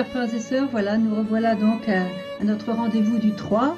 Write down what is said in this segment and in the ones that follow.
chers frères et sœurs, voilà, nous revoilà donc à, à notre rendez-vous du 3.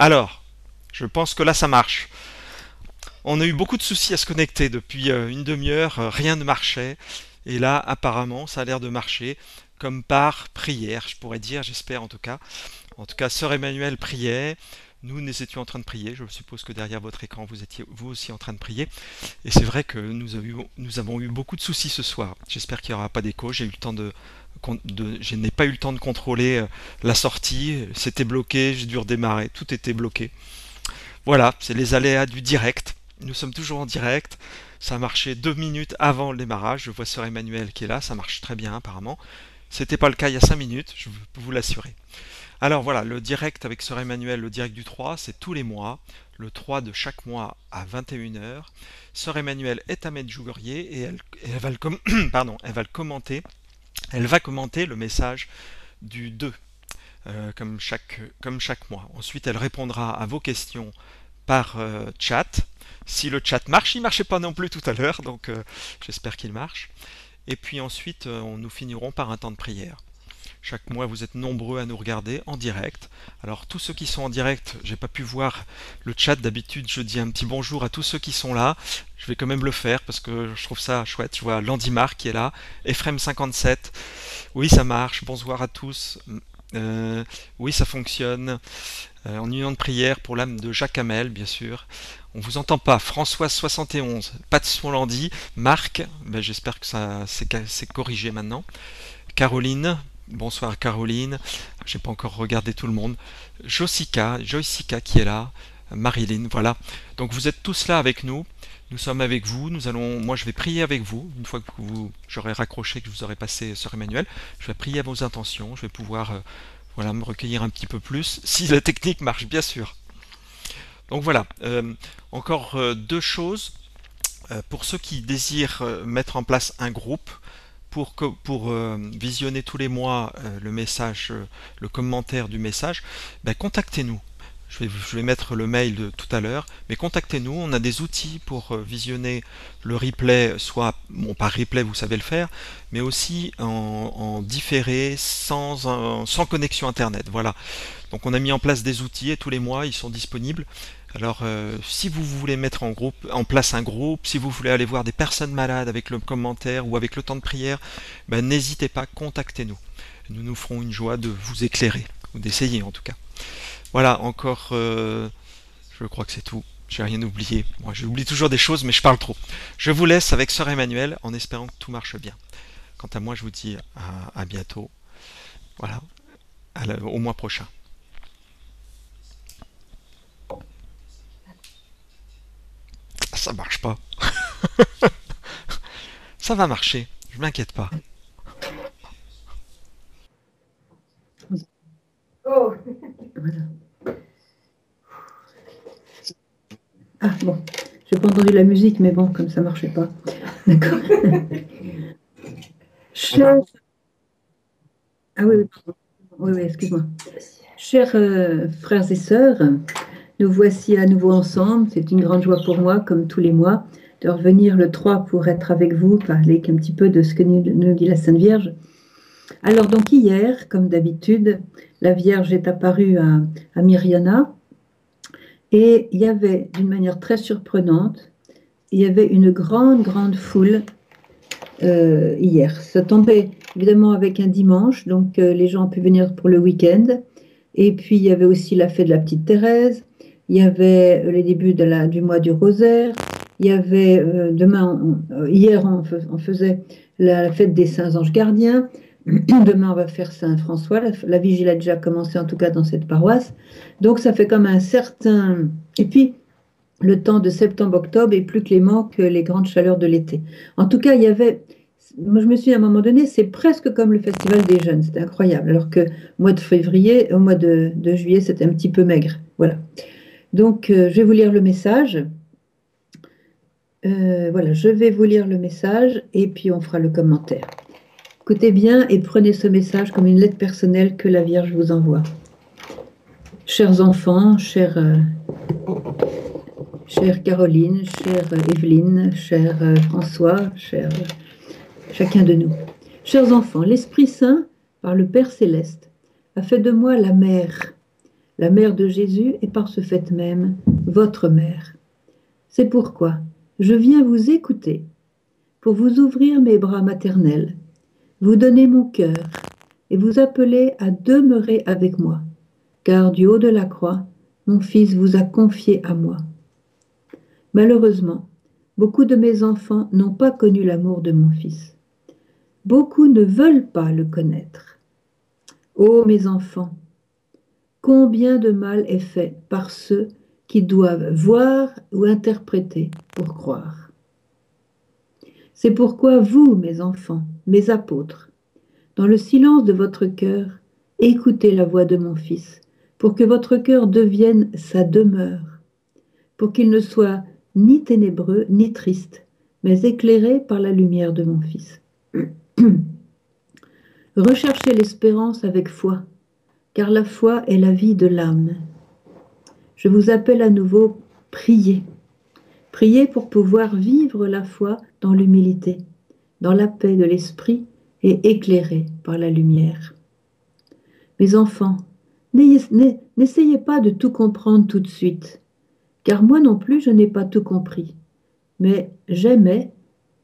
Alors, je pense que là ça marche. On a eu beaucoup de soucis à se connecter depuis euh, une demi-heure, euh, rien ne marchait. Et là, apparemment, ça a l'air de marcher, comme par prière, je pourrais dire, j'espère en tout cas. En tout cas, Sœur Emmanuel priait, nous, nous étions en train de prier. Je suppose que derrière votre écran, vous étiez vous aussi en train de prier. Et c'est vrai que nous, avons, nous avons eu beaucoup de soucis ce soir. J'espère qu'il n'y aura pas d'écho. J'ai eu le temps de, je n'ai pas eu le temps de contrôler euh, la sortie, c'était bloqué, j'ai dû redémarrer, tout était bloqué. Voilà, c'est les aléas du direct. Nous sommes toujours en direct. Ça a marché deux minutes avant le démarrage. Je vois Sœur Emmanuel qui est là, ça marche très bien apparemment. C'était pas le cas il y a cinq minutes, je peux vous l'assurer. Alors voilà, le direct avec Sœur Emmanuel, le direct du 3, c'est tous les mois, le 3 de chaque mois à 21h. Sœur Emmanuel est à Medjugorje et elle, va le pardon, elle va le commenter elle va commenter le message du 2, euh, comme, chaque, mois. Ensuite, elle répondra à vos questions par euh, chat. Si le chat marche, il ne marchait pas non plus tout à l'heure, donc euh, j'espère qu'il marche. Et puis ensuite, nous finirons par un temps de prière. Chaque mois, vous êtes nombreux à nous regarder en direct. Alors, tous ceux qui sont en direct, j'ai pas pu voir le chat. D'habitude, je dis un petit bonjour à tous ceux qui sont là. Je vais quand même le faire parce que je trouve ça chouette. Je vois Landimar qui est là. Ephraim57. Oui, ça marche. Bonsoir à tous. Euh, oui, ça fonctionne. Euh, en union de prière pour l'âme de Jacques Hamel, bien sûr. On vous entend pas. François71, Pat Smolandi, Marc, ben, j'espère que ça c'est corrigé maintenant. Caroline, Bonsoir Caroline, j'ai pas encore regardé tout le monde. Josica, Joycica qui est là, Marilyn, voilà. Donc vous êtes tous là avec nous. Nous sommes avec vous. Nous allons, moi je vais prier avec vous. Une fois que j'aurai raccroché, que je vous aurai passé Sœur Emmanuel, je vais prier à vos intentions. Je vais pouvoir, euh, voilà, me recueillir un petit peu plus, si la technique marche, bien sûr. Donc voilà. Euh, encore euh, deux choses. pour ceux qui désirent mettre en place un groupe, pour, euh, visionner tous les mois euh, le message, euh, le commentaire du message, ben, contactez-nous. Je vais, mettre le mail de tout à l'heure, mais contactez-nous. On a des outils pour visionner le replay, soit, pas replay, vous savez le faire, mais aussi en, en différé, sans, sans connexion Internet. Voilà. Donc on a mis en place des outils et tous les mois, ils sont disponibles. Alors, euh, si vous voulez mettre en, place un groupe, si vous voulez aller voir des personnes malades avec le commentaire ou avec le temps de prière, ben, n'hésitez pas, contactez-nous. Nous nous ferons une joie de vous éclairer, ou d'essayer en tout cas. Voilà, encore, euh, je crois que c'est tout. J'ai rien oublié. Moi, j'oublie toujours des choses, mais je parle trop. Je vous laisse avec Sœur Emmanuel en espérant que tout marche bien. Quant à moi, je vous dis à, bientôt. Voilà, au mois prochain. Ça marche pas. ça va marcher, je m'inquiète pas. Oh Ah bon, j'ai pas entendu la musique, mais bon, comme ça marchait pas. D'accord. Ah oui, oui, oui, excuse-moi. Chers euh, frères et sœurs, nous voici à nouveau ensemble. C'est une grande joie pour moi, comme tous les mois, de revenir le 3 pour être avec vous, parler un petit peu de ce que nous dit la Sainte Vierge. Alors donc hier, comme d'habitude, la Vierge est apparue à, à Myriana et il y avait, d'une manière très surprenante, il y avait une grande, grande foule euh, hier. Ça tombait évidemment avec un dimanche, donc euh, les gens ont pu venir pour le week-end. Et puis il y avait aussi la fête de la petite Thérèse, il y avait euh, les débuts du mois du rosaire, il y avait demain, hier on, faisait la, fête des saints anges gardiens, demain on va faire Saint François, la, la, vigile a déjà commencé en tout cas dans cette paroisse. Donc ça fait comme un certain... Et puis le temps de septembre-octobre est plus clément que les grandes chaleurs de l'été. En tout cas, il y avait, moi je me suis à un moment donné, c'est presque comme le festival des jeunes, c'était incroyable. Alors que au mois de février, au mois de, juillet, c'était un petit peu maigre. Voilà. Donc, euh, je vais vous lire le message. Euh, voilà, je vais vous lire le message et puis on fera le commentaire. Écoutez bien et prenez ce message comme une lettre personnelle que la Vierge vous envoie. Chers enfants, chers euh, chère Caroline, chère Evelyne, cher François, cher chacun de nous. Chers enfants, l'Esprit Saint, par le Père céleste, a fait de moi la mère, la mère de Jésus et par ce fait même votre mère. C'est pourquoi je viens vous écouter pour vous ouvrir mes bras maternels, vous donner mon cœur et vous appeler à demeurer avec moi, car du haut de la croix, mon Fils vous a confié à moi. Malheureusement, beaucoup de mes enfants n'ont pas connu l'amour de mon Fils. Beaucoup ne veulent pas le connaître. Ô mes enfants, combien de mal est fait par ceux qui doivent voir ou interpréter pour croire. C'est pourquoi vous, mes enfants, mes apôtres, dans le silence de votre cœur, écoutez la voix de mon Fils, pour que votre cœur devienne sa demeure, pour qu'il ne soit ni ténébreux, ni triste, mais éclairé par la lumière de mon Fils. Recherchez l'espérance avec foi, car la foi est la vie de l'âme. Je vous appelle à nouveau, priez. Priez pour pouvoir vivre la foi dans l'humilité, dans la paix de l'esprit et éclairé par la lumière. Mes enfants, n'essayez pas de tout comprendre tout de suite car moi non plus je n'ai pas tout compris. Mais j'aimais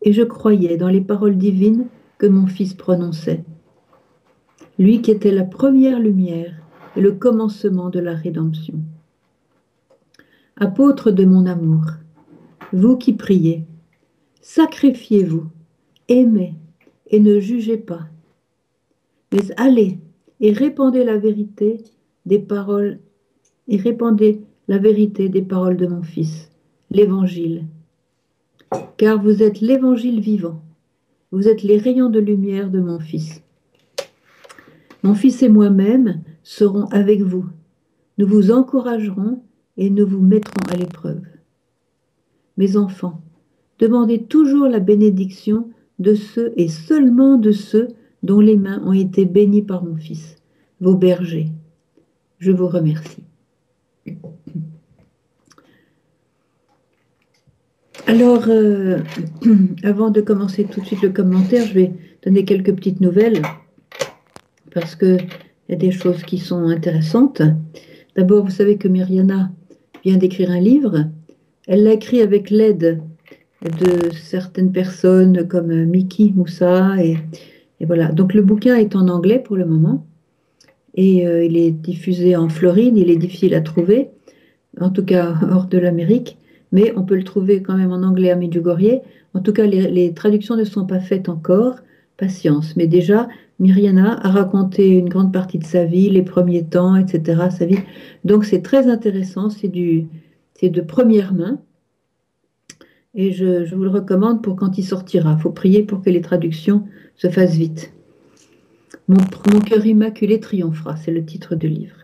et je croyais dans les paroles divines que mon Fils prononçait. Lui qui était la première lumière et le commencement de la rédemption. Apôtre de mon amour, vous qui priez, sacrifiez-vous, aimez et ne jugez pas. Mais allez et répandez la vérité des paroles et répandez la vérité des paroles de mon Fils, l'Évangile. Car vous êtes l'Évangile vivant, vous êtes les rayons de lumière de mon Fils. Mon Fils et moi-même serons avec vous. Nous vous encouragerons et nous vous mettrons à l'épreuve. Mes enfants, demandez toujours la bénédiction de ceux et seulement de ceux dont les mains ont été bénies par mon Fils, vos bergers. Je vous remercie. Alors, euh, avant de commencer tout de suite le commentaire, je vais donner quelques petites nouvelles parce qu'il y a des choses qui sont intéressantes. D'abord, vous savez que Myriana vient d'écrire un livre. Elle l'a écrit avec l'aide de certaines personnes comme Mickey Moussa. Et, voilà. Donc, le bouquin est en anglais pour le moment. Et euh, il est diffusé en Floride. Il est difficile à trouver, en tout cas hors de l'Amérique mais on peut le trouver quand même en anglais à Medjugorje. En tout cas, les, traductions ne sont pas faites encore. Patience. Mais déjà, Myriana a raconté une grande partie de sa vie, les premiers temps, etc. Sa vie. Donc c'est très intéressant. C'est du, c'est de première main. Et je, vous le recommande pour quand il sortira. Il faut prier pour que les traductions se fassent vite. Mon, mon cœur immaculé triomphera, c'est le titre du livre.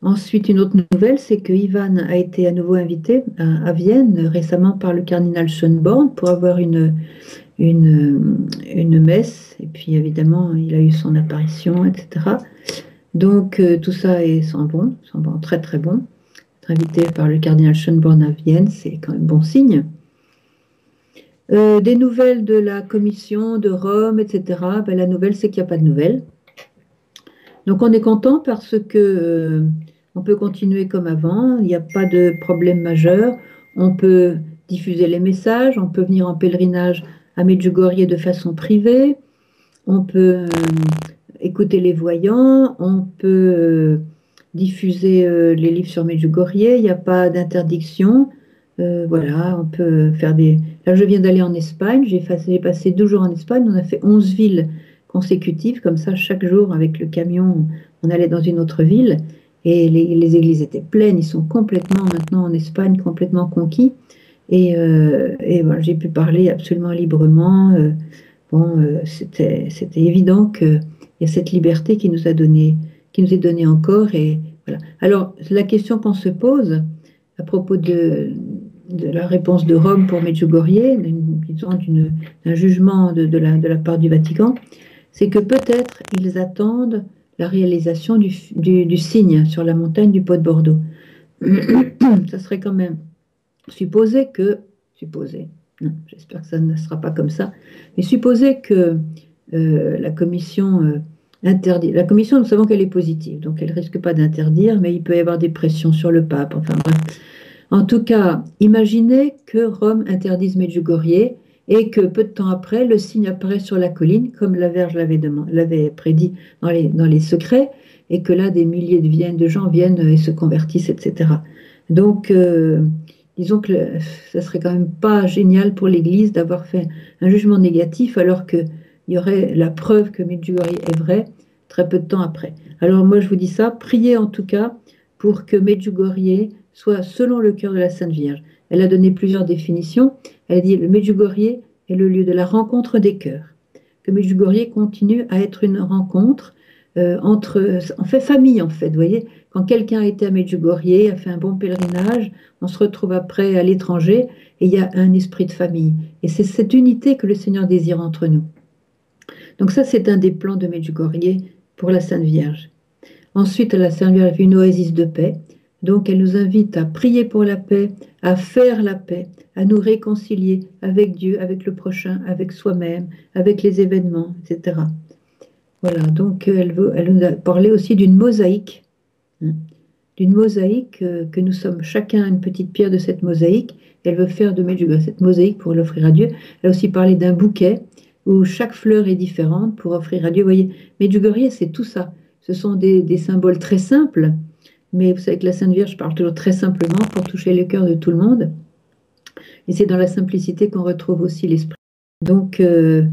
Ensuite, une autre nouvelle, c'est que Ivan a été à nouveau invité à, Vienne récemment par le cardinal Schönborn pour avoir une, une, une, messe. Et puis, évidemment, il a eu son apparition, etc. Donc, euh, tout ça est sans bon, sans bon, très très bon. Être invité par le cardinal Schönborn à Vienne, c'est quand même bon signe. Euh, des nouvelles de la commission de Rome, etc. Ben, la nouvelle, c'est qu'il n'y a pas de nouvelles. Donc on est content parce que euh, on peut continuer comme avant, il n'y a pas de problème majeur, on peut diffuser les messages, on peut venir en pèlerinage à Medjugorje de façon privée, on peut euh, écouter les voyants, on peut diffuser les livres sur Medjugorje, il n'y a pas d'interdiction. voilà, on peut faire des, je viens d'aller en Espagne, j'ai passé 12 jours en Espagne, on a fait 11 villes consécutives, comme ça, chaque jour, avec le camion, on allait dans une autre ville, et les, églises étaient pleines, ils sont complètement maintenant en Espagne, complètement conquis, et, euh, j'ai pu parler absolument librement. Euh, bon, euh, c'était évident qu'il y a cette liberté qui nous a donné, qui nous est donnée encore, et voilà. Alors, la question qu'on se pose à propos de, la réponse de Rome pour Medjugorje, d'un jugement de, la, de, la, part du Vatican, c'est que peut-être ils attendent la réalisation du, du, signe sur la montagne du Pot de Bordeaux. ça serait quand même supposé que, supposé, j'espère que ça ne sera pas comme ça, mais supposé que euh, la commission euh, interdit, la commission, nous savons qu'elle est positive, donc elle risque pas d'interdire, mais il peut y avoir des pressions sur le pape, enfin bref. En tout cas, imaginez que Rome interdise Medjugorje et que peu de temps après, le signe apparaît sur la colline, comme la Vierge l'avait prédit dans les, secrets, et que là, des milliers de, de gens viennent et se convertissent, etc. Donc, euh, disons que ça serait quand même pas génial pour l'Église d'avoir fait un jugement négatif alors qu'il y aurait la preuve que Medjugorje est vrai très peu de temps après. Alors moi, je vous dis ça, priez en tout cas pour que Medjugorje soit selon le cœur de la Sainte Vierge. Elle a donné plusieurs définitions. Elle a dit le Medjugorje est le lieu de la rencontre des cœurs. Que Medjugorje continue à être une rencontre euh, entre, en fait famille en fait, vous voyez. Quand quelqu'un a été à Medjugorje, a fait un bon pèlerinage, on se retrouve après à l'étranger et il y a un esprit de famille. Et c'est cette unité que le Seigneur désire entre nous. Donc ça, c'est un des plans de Medjugorje pour la Sainte Vierge. Ensuite, la Sainte Vierge a vu une oasis de paix. Donc elle nous invite à prier pour la paix, à faire la paix, à nous réconcilier avec Dieu, avec le prochain, avec soi-même, avec les événements, etc. Voilà, donc elle, veut, elle nous a parlé aussi d'une mosaïque, d'une mosaïque euh, que nous sommes chacun une petite pierre de cette mosaïque. Elle veut faire de Medjugorje cette mosaïque pour l'offrir à Dieu. Elle a aussi parlé d'un bouquet où chaque fleur est différente pour offrir à Dieu. Vous voyez, Medjugorje, c'est tout ça. Ce sont des symboles très simples, mais vous savez que la Sainte Vierge parle toujours très simplement pour toucher le cœur de tout le monde. Et c'est dans la simplicité qu'on retrouve aussi l'esprit. Donc, euh,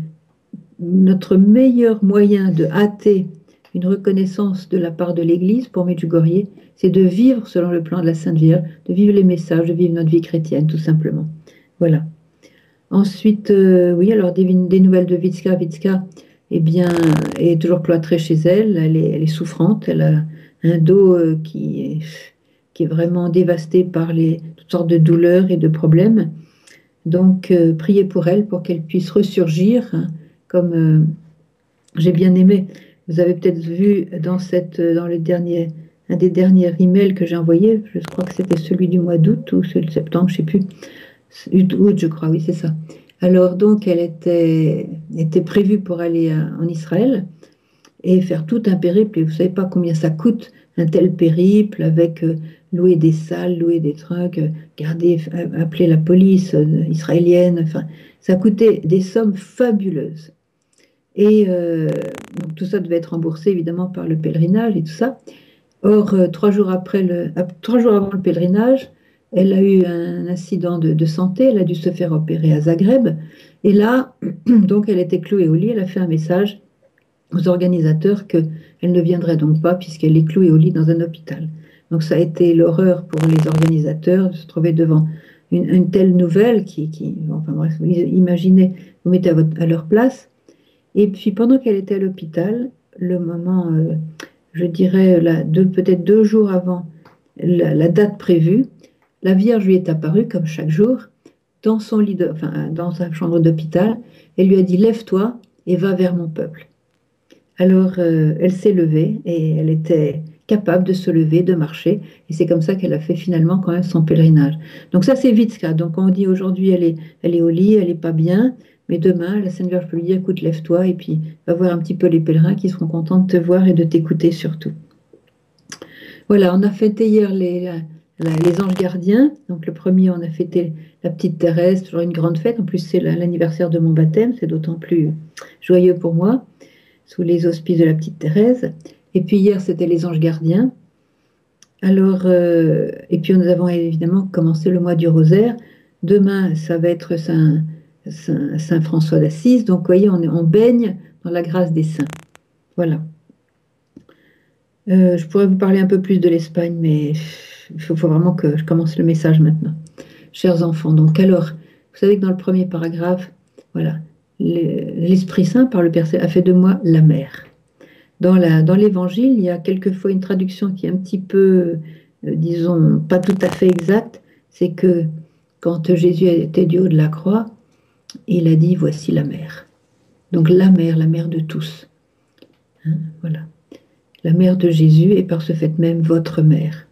notre meilleur moyen de hâter une reconnaissance de la part de l'Église pour Medjugorje, c'est de vivre selon le plan de la Sainte Vierge, de vivre les messages, de vivre notre vie chrétienne, tout simplement. Voilà. Ensuite, euh, oui, alors des, nouvelles de Vitska. Vitska, eh bien, est toujours cloîtrée chez elle, elle est, souffrante, elle a un dos euh, qui est, vraiment dévasté par les, toutes sortes de douleurs et de problèmes. Donc, euh, priez pour elle pour qu'elle puisse ressurgir, hein, comme j'ai bien aimé. Vous avez peut-être vu dans, cette, dans le dernier, un des derniers emails que j'ai envoyé, je crois que c'était celui du mois d'août ou celui de septembre, je ne sais plus. Août, je crois, oui, c'est ça. Alors, donc, elle était, prévue pour aller en Israël et faire tout un périple. Et vous savez pas combien ça coûte un tel périple avec euh, louer des salles, louer des trucs, euh, garder, euh, appeler la police israélienne. Enfin, ça coûtait des sommes fabuleuses. Et donc, tout ça devait être remboursé évidemment par le pèlerinage et tout ça. Or, trois jours après le, trois jours avant le pèlerinage, elle a eu un incident de, santé. Elle a dû se faire opérer à Zagreb. Et là, donc, elle était clouée au lit. Elle a fait un message aux organisateurs qu'elle ne viendrait donc pas puisqu'elle est clouée au lit dans un hôpital. Donc ça a été l'horreur pour les organisateurs de se trouver devant une, telle nouvelle qui, qui, enfin bref, imaginez, vous mettez à, leur place. Et puis pendant qu'elle était à l'hôpital, le moment, euh, je dirais, peut-être deux jours avant la, date prévue, la Vierge lui est apparue comme chaque jour dans son lit, enfin dans sa chambre d'hôpital. Elle lui a dit lève-toi et va vers mon peuple. Alors, euh, elle s'est levée et elle était capable de se lever, de marcher. Et c'est comme ça qu'elle a fait finalement quand même son pèlerinage. Donc ça, c'est Vitska. Donc on dit aujourd'hui, elle est, elle est au lit, elle n'est pas bien. Mais demain, la Sainte Vierge peut lui dire, écoute, lève-toi et puis va voir un petit peu les pèlerins qui seront contents de te voir et de t'écouter surtout. Voilà, on a fêté hier les, les anges gardiens. Donc le premier, on a fêté la petite Thérèse, toujours une grande fête. En plus, c'est l'anniversaire de mon baptême, c'est d'autant plus joyeux pour moi, sous les auspices de la petite Thérèse. Et puis hier, c'était les anges gardiens. Alors, euh, et puis nous avons évidemment commencé le mois du rosaire. Demain, ça va être Saint, Saint, François d'Assise. Donc, vous voyez, on, baigne dans la grâce des saints. Voilà. Euh, je pourrais vous parler un peu plus de l'Espagne, mais il faut, vraiment que je commence le message maintenant. Chers enfants, donc alors, vous savez que dans le premier paragraphe, voilà, l'Esprit Saint par le Père a fait de moi la mère. Dans l'évangile, il y a quelquefois une traduction qui est un petit peu, euh, disons, pas tout à fait exacte. C'est que quand Jésus était du haut de la croix, il a dit Voici la mère. Donc la mère, la mère de tous. Hein, voilà. La mère de Jésus et par ce fait même votre mère.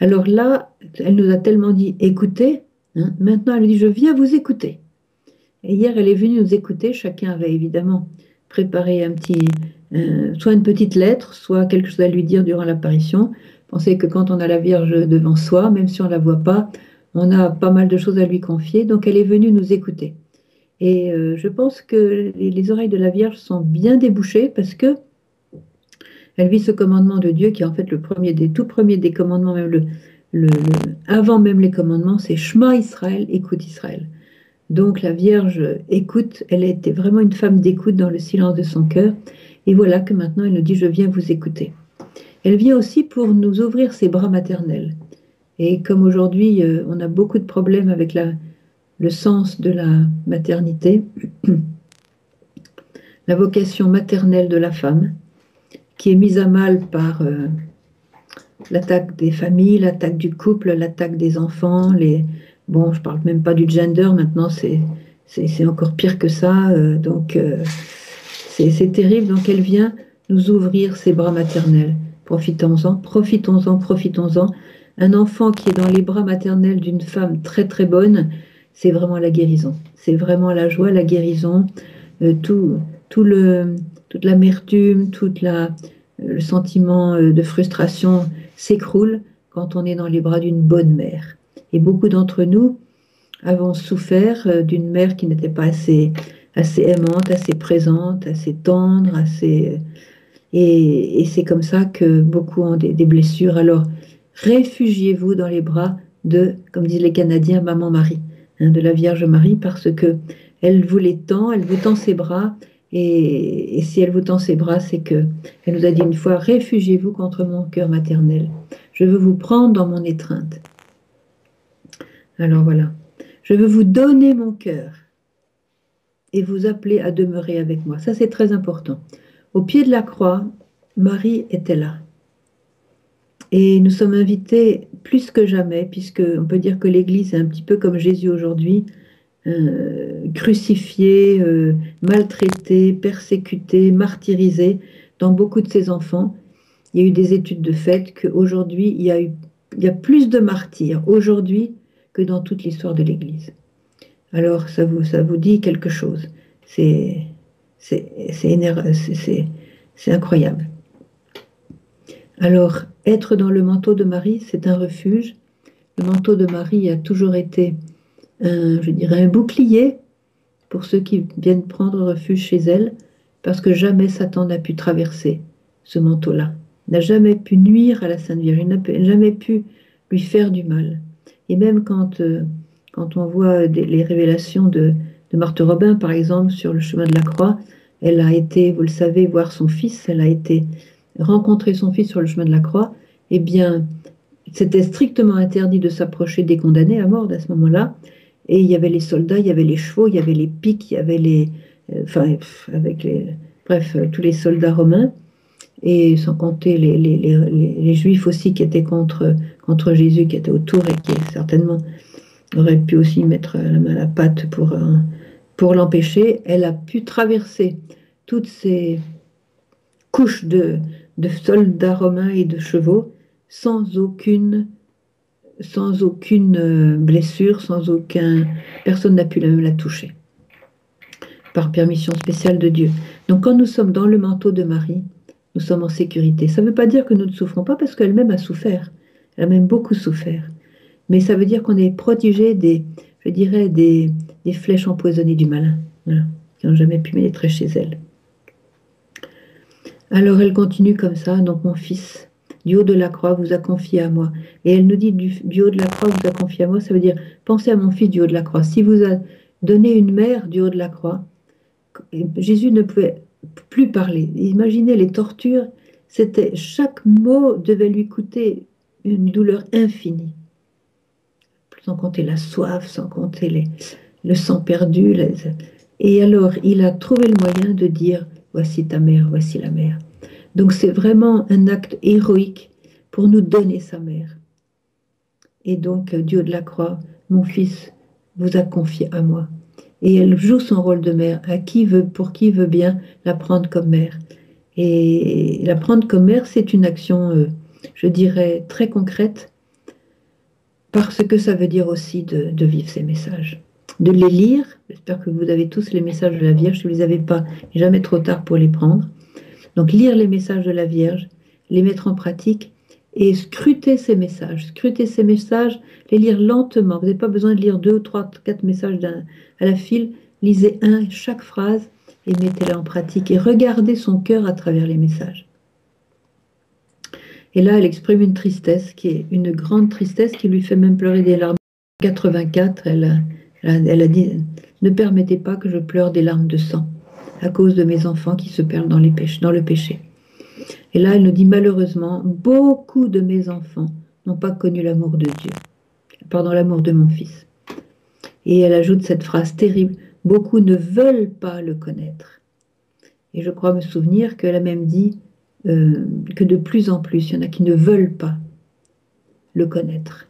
Alors là, elle nous a tellement dit Écoutez. Hein, maintenant, elle dit Je viens vous écouter. Et hier, elle est venue nous écouter. Chacun avait évidemment préparé un petit, euh, soit une petite lettre, soit quelque chose à lui dire durant l'apparition. Pensez que quand on a la Vierge devant soi, même si on ne la voit pas, on a pas mal de choses à lui confier. Donc elle est venue nous écouter. Et euh, je pense que les, oreilles de la Vierge sont bien débouchées parce que elle vit ce commandement de Dieu qui est en fait le premier des tout premiers des commandements, même avant même les commandements, c'est Shema Israël, écoute Israël. Donc la Vierge écoute, elle était vraiment une femme d'écoute dans le silence de son cœur. Et voilà que maintenant elle nous dit, je viens vous écouter. Elle vient aussi pour nous ouvrir ses bras maternels. Et comme aujourd'hui, euh, on a beaucoup de problèmes avec la, le sens de la maternité, la vocation maternelle de la femme, qui est mise à mal par euh, l'attaque des familles, l'attaque du couple, l'attaque des enfants, les... Bon, je parle même pas du gender, maintenant c'est, encore pire que ça. Euh, donc, c'est terrible. Donc elle vient nous ouvrir ses bras maternels. Profitons-en, profitons-en, profitons-en. Un enfant qui est dans les bras maternels d'une femme très très bonne, c'est vraiment la guérison. C'est vraiment la joie, la guérison, euh, tout, tout le, toute l'amertume, tout la, le sentiment euh, de frustration s'écroule quand on est dans les bras d'une bonne mère. Et beaucoup d'entre nous avons souffert euh, d'une mère qui n'était pas assez assez aimante, assez présente, assez tendre, assez... Et, c'est comme ça que beaucoup ont des, blessures. Alors, réfugiez-vous dans les bras de, comme disent les Canadiens, Maman Marie, de la Vierge Marie, parce que elle vous les tend, elle vous tend ses bras, et, et si elle vous tend ses bras, c'est que elle nous a dit une fois, réfugiez-vous contre mon cœur maternel. Je veux vous prendre dans mon étreinte. Alors voilà, je veux vous donner mon cœur et vous appeler à demeurer avec moi. Ça, c'est très important. Au pied de la croix, Marie était là. Et nous sommes invités plus que jamais, puisque on peut dire que l'Église est un petit peu comme Jésus aujourd'hui, euh, crucifié, euh, maltraité, persécuté, martyrisé dans beaucoup de ses enfants. Il y a eu des études de fait qu'aujourd'hui, il, y a il y a plus de martyrs aujourd'hui que dans toute l'histoire de l'Église alors ça vous, ça vous dit quelque chose. C'est incroyable. Alors, être dans le manteau de Marie, c'est un refuge. Le manteau de Marie a toujours été, un, je dirais, un bouclier pour ceux qui viennent prendre refuge chez elle, parce que jamais Satan n'a pu traverser ce manteau-là, n'a jamais pu nuire à la Sainte Vierge, n'a jamais pu lui faire du mal. Et même quand euh, quand on voit les révélations de, Marthe Robin, par exemple, sur le chemin de la croix, elle a été, vous le savez, voir son fils, elle a été rencontrer son fils sur le chemin de la croix, eh bien, c'était strictement interdit de s'approcher des condamnés à mort à ce moment-là. Et il y avait les soldats, il y avait les chevaux, il y avait les pics, il y avait les. Euh, enfin, avec les. Bref, euh, tous les soldats romains. Et sans compter les, les, juifs aussi qui étaient contre, contre Jésus, qui étaient autour et qui certainement aurait pu aussi mettre la main à la pâte pour, euh, pour l'empêcher. Elle a pu traverser toutes ces couches de, de soldats romains et de chevaux sans aucune, euh, blessure, sans aucun. Personne n'a pu la toucher par permission spéciale de Dieu. Donc quand nous sommes dans le manteau de Marie, nous sommes en sécurité. Ça ne veut pas dire que nous ne souffrons pas parce qu'elle-même a souffert. Elle a même beaucoup souffert. Mais ça veut dire qu'on est protégé des, je dirais, des, des flèches empoisonnées du malin, qui n'ont jamais pu pénétrer chez elle. Alors elle continue comme ça, donc mon fils, du haut de la croix, vous a confié à moi. Et elle nous dit du, haut de la croix, vous a confié à moi, ça veut dire pensez à mon fils du haut de la croix. Si vous a donné une mère du haut de la croix, Jésus ne pouvait plus parler. Imaginez les tortures, c'était chaque mot devait lui coûter une douleur infinie. Sans compter la soif, sans compter le sang perdu. Et alors, il a trouvé le moyen de dire Voici ta mère, voici la mère. Donc, c'est vraiment un acte héroïque pour nous donner sa mère. Et donc, Dieu de la croix, mon fils vous a confié à moi et elle joue son rôle de mère, à qui veut, pour qui veut bien la prendre comme mère. Et la prendre comme mère, c'est une action, euh, je dirais, très concrète, parce que ça veut dire aussi de, vivre ces messages, de les lire. J'espère que vous avez tous les messages de la Vierge. Si vous ne les avez pas, jamais trop tard pour les prendre. Donc lire les messages de la Vierge, les mettre en pratique et scruter ces messages. Scruter ces messages, les lire lentement. Vous n'avez pas besoin de lire deux, trois, quatre messages à la file. Lisez un, chaque phrase, et mettez-la en pratique. Et regardez son cœur à travers les messages. Et là, elle exprime une tristesse qui est une grande tristesse qui lui fait même pleurer des larmes. En 84, elle a, elle a dit Ne permettez pas que je pleure des larmes de sang à cause de mes enfants qui se perdent dans, le péché. Et là, elle nous dit malheureusement, beaucoup de mes enfants n'ont pas connu l'amour de Dieu, pardon, l'amour de mon fils. Et elle ajoute cette phrase terrible, beaucoup ne veulent pas le connaître. Et je crois me souvenir qu'elle a même dit euh, que de plus en plus, il y en a qui ne veulent pas le connaître.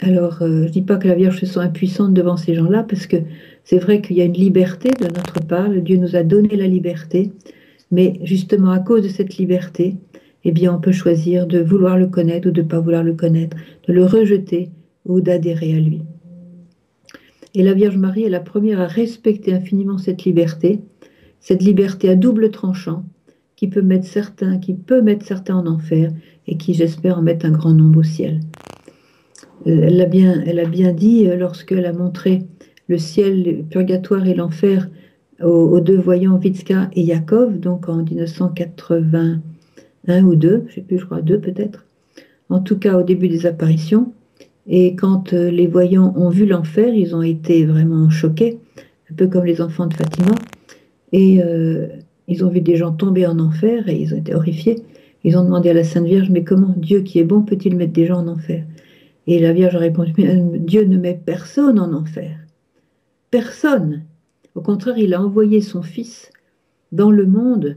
Alors, euh, je ne dis pas que la Vierge se sent impuissante devant ces gens-là, parce que c'est vrai qu'il y a une liberté de notre part. Dieu nous a donné la liberté. Mais justement, à cause de cette liberté, eh bien, on peut choisir de vouloir le connaître ou de ne pas vouloir le connaître, de le rejeter ou d'adhérer à lui. Et la Vierge Marie est la première à respecter infiniment cette liberté, cette liberté à double tranchant, qui peut mettre certains, qui peut mettre certains en enfer et qui, j'espère, en mettre un grand nombre au ciel. Euh, elle a bien, elle a bien dit euh, lorsqu'elle a montré le ciel, le purgatoire et l'enfer aux, deux voyants Vitska et Yakov, donc en 1981 ou 2, je ne sais plus, je crois deux peut-être, en tout cas au début des apparitions. Et quand euh, les voyants ont vu l'enfer, ils ont été vraiment choqués, un peu comme les enfants de Fatima. Et euh, ils ont vu des gens tomber en enfer et ils ont été horrifiés. Ils ont demandé à la Sainte Vierge, mais comment Dieu qui est bon peut-il mettre des gens en enfer? Et la Vierge a répondu, euh, Dieu ne met personne en enfer. Personne. Au contraire, il a envoyé son Fils dans le monde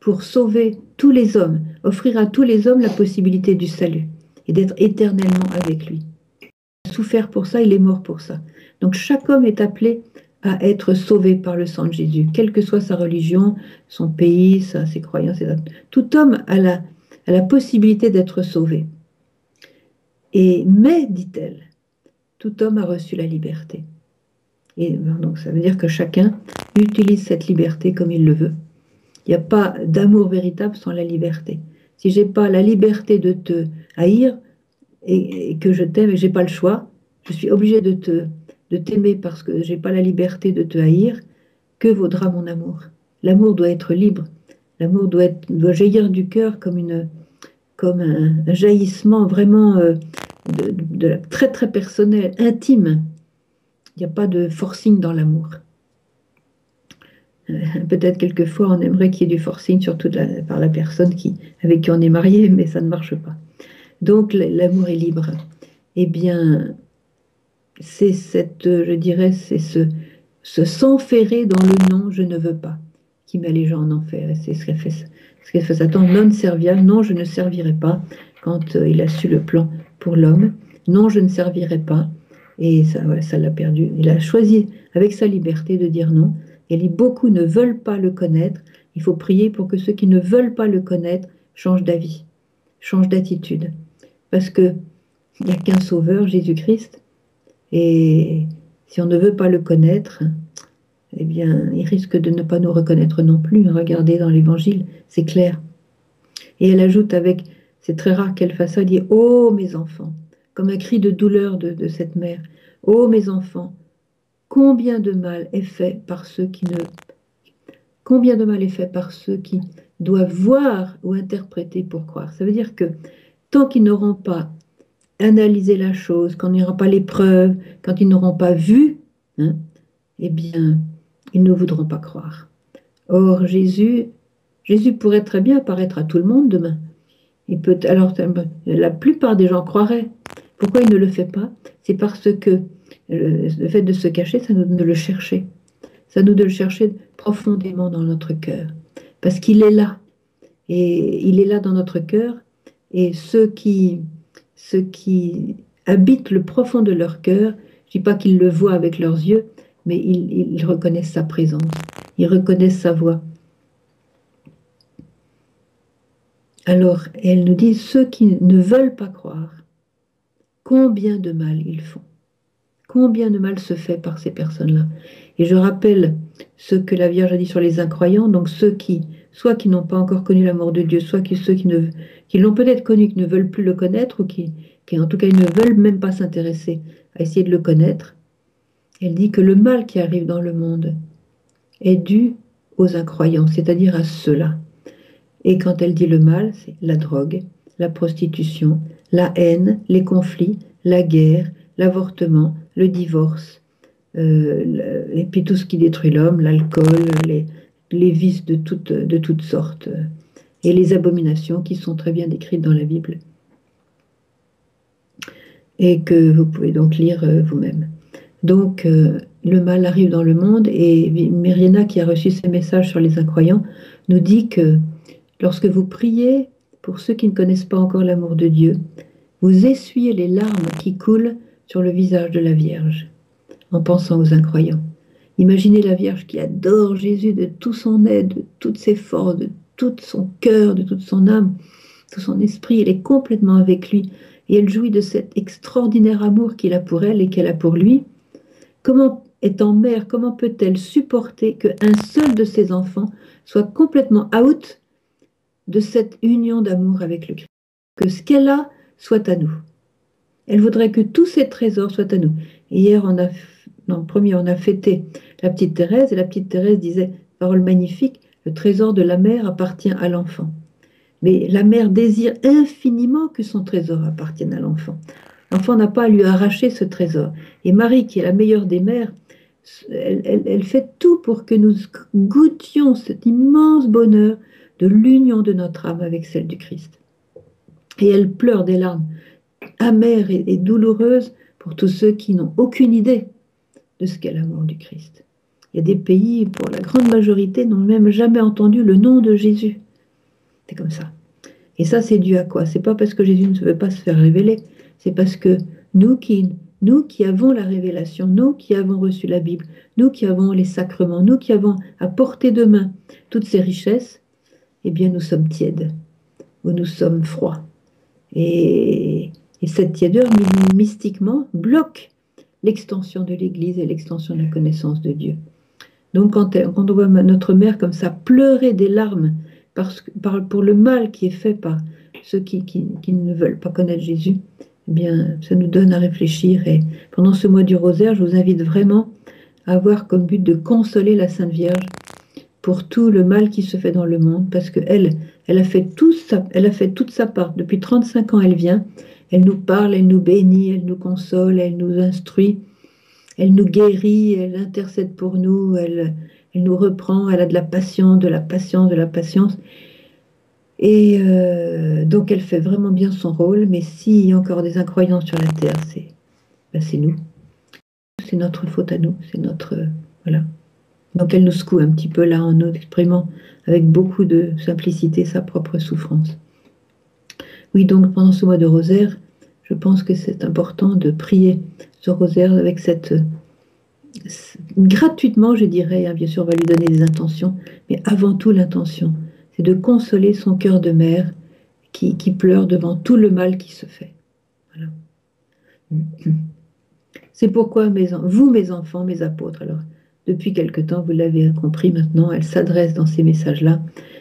pour sauver tous les hommes, offrir à tous les hommes la possibilité du salut et d'être éternellement avec lui. Il a souffert pour ça, il est mort pour ça. Donc chaque homme est appelé à être sauvé par le sang de Jésus, quelle que soit sa religion, son pays, ses croyances. Tout homme a la, a la possibilité d'être sauvé. Et mais, dit-elle, tout homme a reçu la liberté. Et ben, donc ça veut dire que chacun utilise cette liberté comme il le veut. Il n'y a pas d'amour véritable sans la liberté. Si j'ai pas la liberté de te haïr et, que je t'aime et j'ai pas le choix, je suis obligé de te de t'aimer parce que j'ai pas la liberté de te haïr. Que vaudra mon amour? L'amour doit être libre. L'amour doit, doit jaillir du cœur comme une comme un, jaillissement vraiment euh, de, de, très très personnel, intime. Il n'y a pas de forcing dans l'amour. Euh, peut-être quelquefois on aimerait qu'il y ait du forcing, surtout par la personne qui, avec qui on est marié, mais ça ne marche pas. Donc l'amour est libre. Eh bien, c'est cette, je dirais, c'est ce, ce s'enferrer dans le non, je ne veux pas, qui met les gens en enfer. c'est ce qu'elle fait, ce fait Satan, non serviable, non, je ne servirai pas, quand euh, il a su le plan pour l'homme. Non, je ne servirai pas. Et ça, ça l'a perdu. Il a choisi avec sa liberté de dire non. Et beaucoup ne veulent pas le connaître. Il faut prier pour que ceux qui ne veulent pas le connaître changent d'avis, changent d'attitude. Parce que il n'y a qu'un sauveur, Jésus-Christ. Et si on ne veut pas le connaître, eh bien, il risque de ne pas nous reconnaître non plus. Regardez dans l'évangile, c'est clair. Et elle ajoute avec, c'est très rare qu'elle fasse ça, dit Oh mes enfants, comme un cri de douleur de, cette mère. Oh mes enfants, combien de mal est fait par ceux qui ne. Combien de mal est fait par ceux qui doivent voir ou interpréter pour croire. Ça veut dire que tant qu'ils n'auront pas analysé la chose, quand il n'y aura pas les preuves, quand ils n'auront pas vu, hein, eh bien, ils ne voudront pas croire. Or, Jésus, Jésus pourrait très bien apparaître à tout le monde demain. Il peut, alors, la plupart des gens croiraient. Pourquoi il ne le fait pas? C'est parce que le fait de se cacher, ça nous de le chercher. Ça nous de le chercher profondément dans notre cœur. Parce qu'il est là. Et il est là dans notre cœur. Et ceux qui, ceux qui habitent le profond de leur cœur, je ne dis pas qu'ils le voient avec leurs yeux, mais ils, reconnaissent sa présence, ils reconnaissent sa voix. Alors, elle nous dit, ceux qui ne veulent pas croire, combien de mal ils font, combien de mal se fait par ces personnes-là. Et je rappelle ce que la Vierge a dit sur les incroyants, donc ceux qui, soit qui n'ont pas encore connu l'amour de Dieu, soit qui, ceux qui, l'ont peut-être connu, qui ne veulent plus le connaître, ou qui, qui en tout cas ne veulent même pas s'intéresser à essayer de le connaître, elle dit que le mal qui arrive dans le monde est dû aux incroyants, c'est-à-dire à, ceux-là. Et quand elle dit le mal, c'est la drogue, la prostitution, la haine, les conflits, la guerre, l'avortement, le divorce, euh, et puis tout ce qui détruit l'homme, l'alcool, les, vices de toutes, sortes, et les abominations qui sont très bien décrites dans la Bible, et que vous pouvez donc lire euh, vous-même. Donc, euh, le mal arrive dans le monde et Myriena, qui a reçu ces messages sur les incroyants, nous dit que lorsque vous priez pour ceux qui ne connaissent pas encore l'amour de Dieu, vous essuyez les larmes qui coulent sur le visage de la Vierge en pensant aux incroyants. Imaginez la Vierge qui adore Jésus de tout son aide, de toutes ses forces, de tout son cœur, de toute son âme, de tout son esprit. Elle est complètement avec lui et elle jouit de cet extraordinaire amour qu'il a pour elle et qu'elle a pour lui. Comment, étant mère, comment peut-elle supporter qu'un seul de ses enfants soit complètement out de cette union d'amour avec le Christ Que ce qu'elle a soit à nous. Elle voudrait que tous ces trésors soient à nous. Hier, on a, premier, on a fêté la petite Thérèse et la petite Thérèse disait, parole magnifique, le trésor de la mère appartient à l'enfant. Mais la mère désire infiniment que son trésor appartienne à l'enfant. L'enfant n'a pas à lui arracher ce trésor. Et Marie, qui est la meilleure des mères, elle, fait tout pour que nous goûtions cet immense bonheur de l'union de notre âme avec celle du Christ. Et elle pleure des larmes amères et, douloureuses pour tous ceux qui n'ont aucune idée de ce qu'est l'amour du Christ. Il y a des pays, pour la grande majorité, n'ont même jamais entendu le nom de Jésus. C'est comme ça. Et ça, c'est dû à quoi? C'est pas parce que Jésus ne veut pas se faire révéler, c'est parce que nous qui, nous qui avons la révélation, nous qui avons reçu la Bible, nous qui avons les sacrements, nous qui avons à portée de main toutes ces richesses, eh bien nous sommes tièdes, ou nous sommes froids. Et, cette tièdeur, mystiquement, bloque l'extension de l'Église et l'extension de la connaissance de Dieu. Donc quand, on voit notre mère comme ça pleurer des larmes parce, pour le mal qui est fait par ceux qui ne veulent pas connaître Jésus, eh bien, ça nous donne à réfléchir. Et pendant ce mois du rosaire, je vous invite vraiment à avoir comme but de consoler la Sainte Vierge pour tout le mal qui se fait dans le monde, parce qu'elle, elle a fait elle a fait toute sa part. Depuis 35 ans, elle vient, elle nous parle, elle nous bénit, elle nous console, elle nous instruit, elle nous guérit, elle intercède pour nous, elle, nous reprend, elle a de la patience, de la patience, de la patience. Et euh, donc elle fait vraiment bien son rôle, mais s'il y a encore des incroyants sur la terre, c'est ben nous. C'est notre faute à nous, c'est notre... voilà. Donc elle nous secoue un petit peu là en nous exprimant avec beaucoup de simplicité sa propre souffrance. Oui, donc pendant ce mois de rosaire, je pense que c'est important de prier ce rosaire avec cette, gratuitement, je dirais, hein, bien sûr, on va lui donner des intentions, mais avant tout l'intention, c'est de consoler son cœur de mère qui, pleure devant tout le mal qui se fait. C'est pourquoi vous, mes enfants, mes apôtres, alors, depuis quelque temps, vous l'avez compris maintenant, elle s'adresse dans ces messages-là,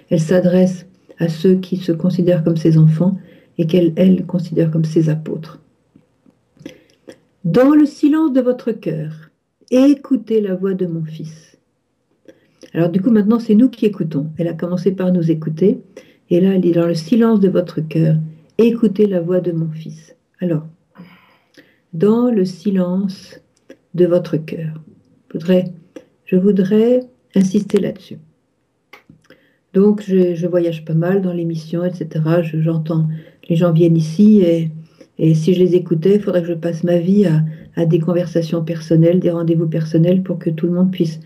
elle s'adresse à ceux qui se considèrent comme ses enfants et qu'elle, elle, considère comme ses apôtres. Dans le silence de votre cœur, écoutez la voix de mon fils. Alors du coup, maintenant, c'est nous qui écoutons. Elle a commencé par nous écouter, et là, elle dit, dans le silence de votre cœur, écoutez la voix de mon fils. Alors, dans le silence de votre cœur. Je voudrais, je voudrais insister là-dessus. Donc, je, voyage pas mal dans l'émission, etc. J'entends, les gens viennent ici et, si je les écoutais, il faudrait que je passe ma vie à, des conversations personnelles, des rendez-vous personnels pour que tout le monde puisse,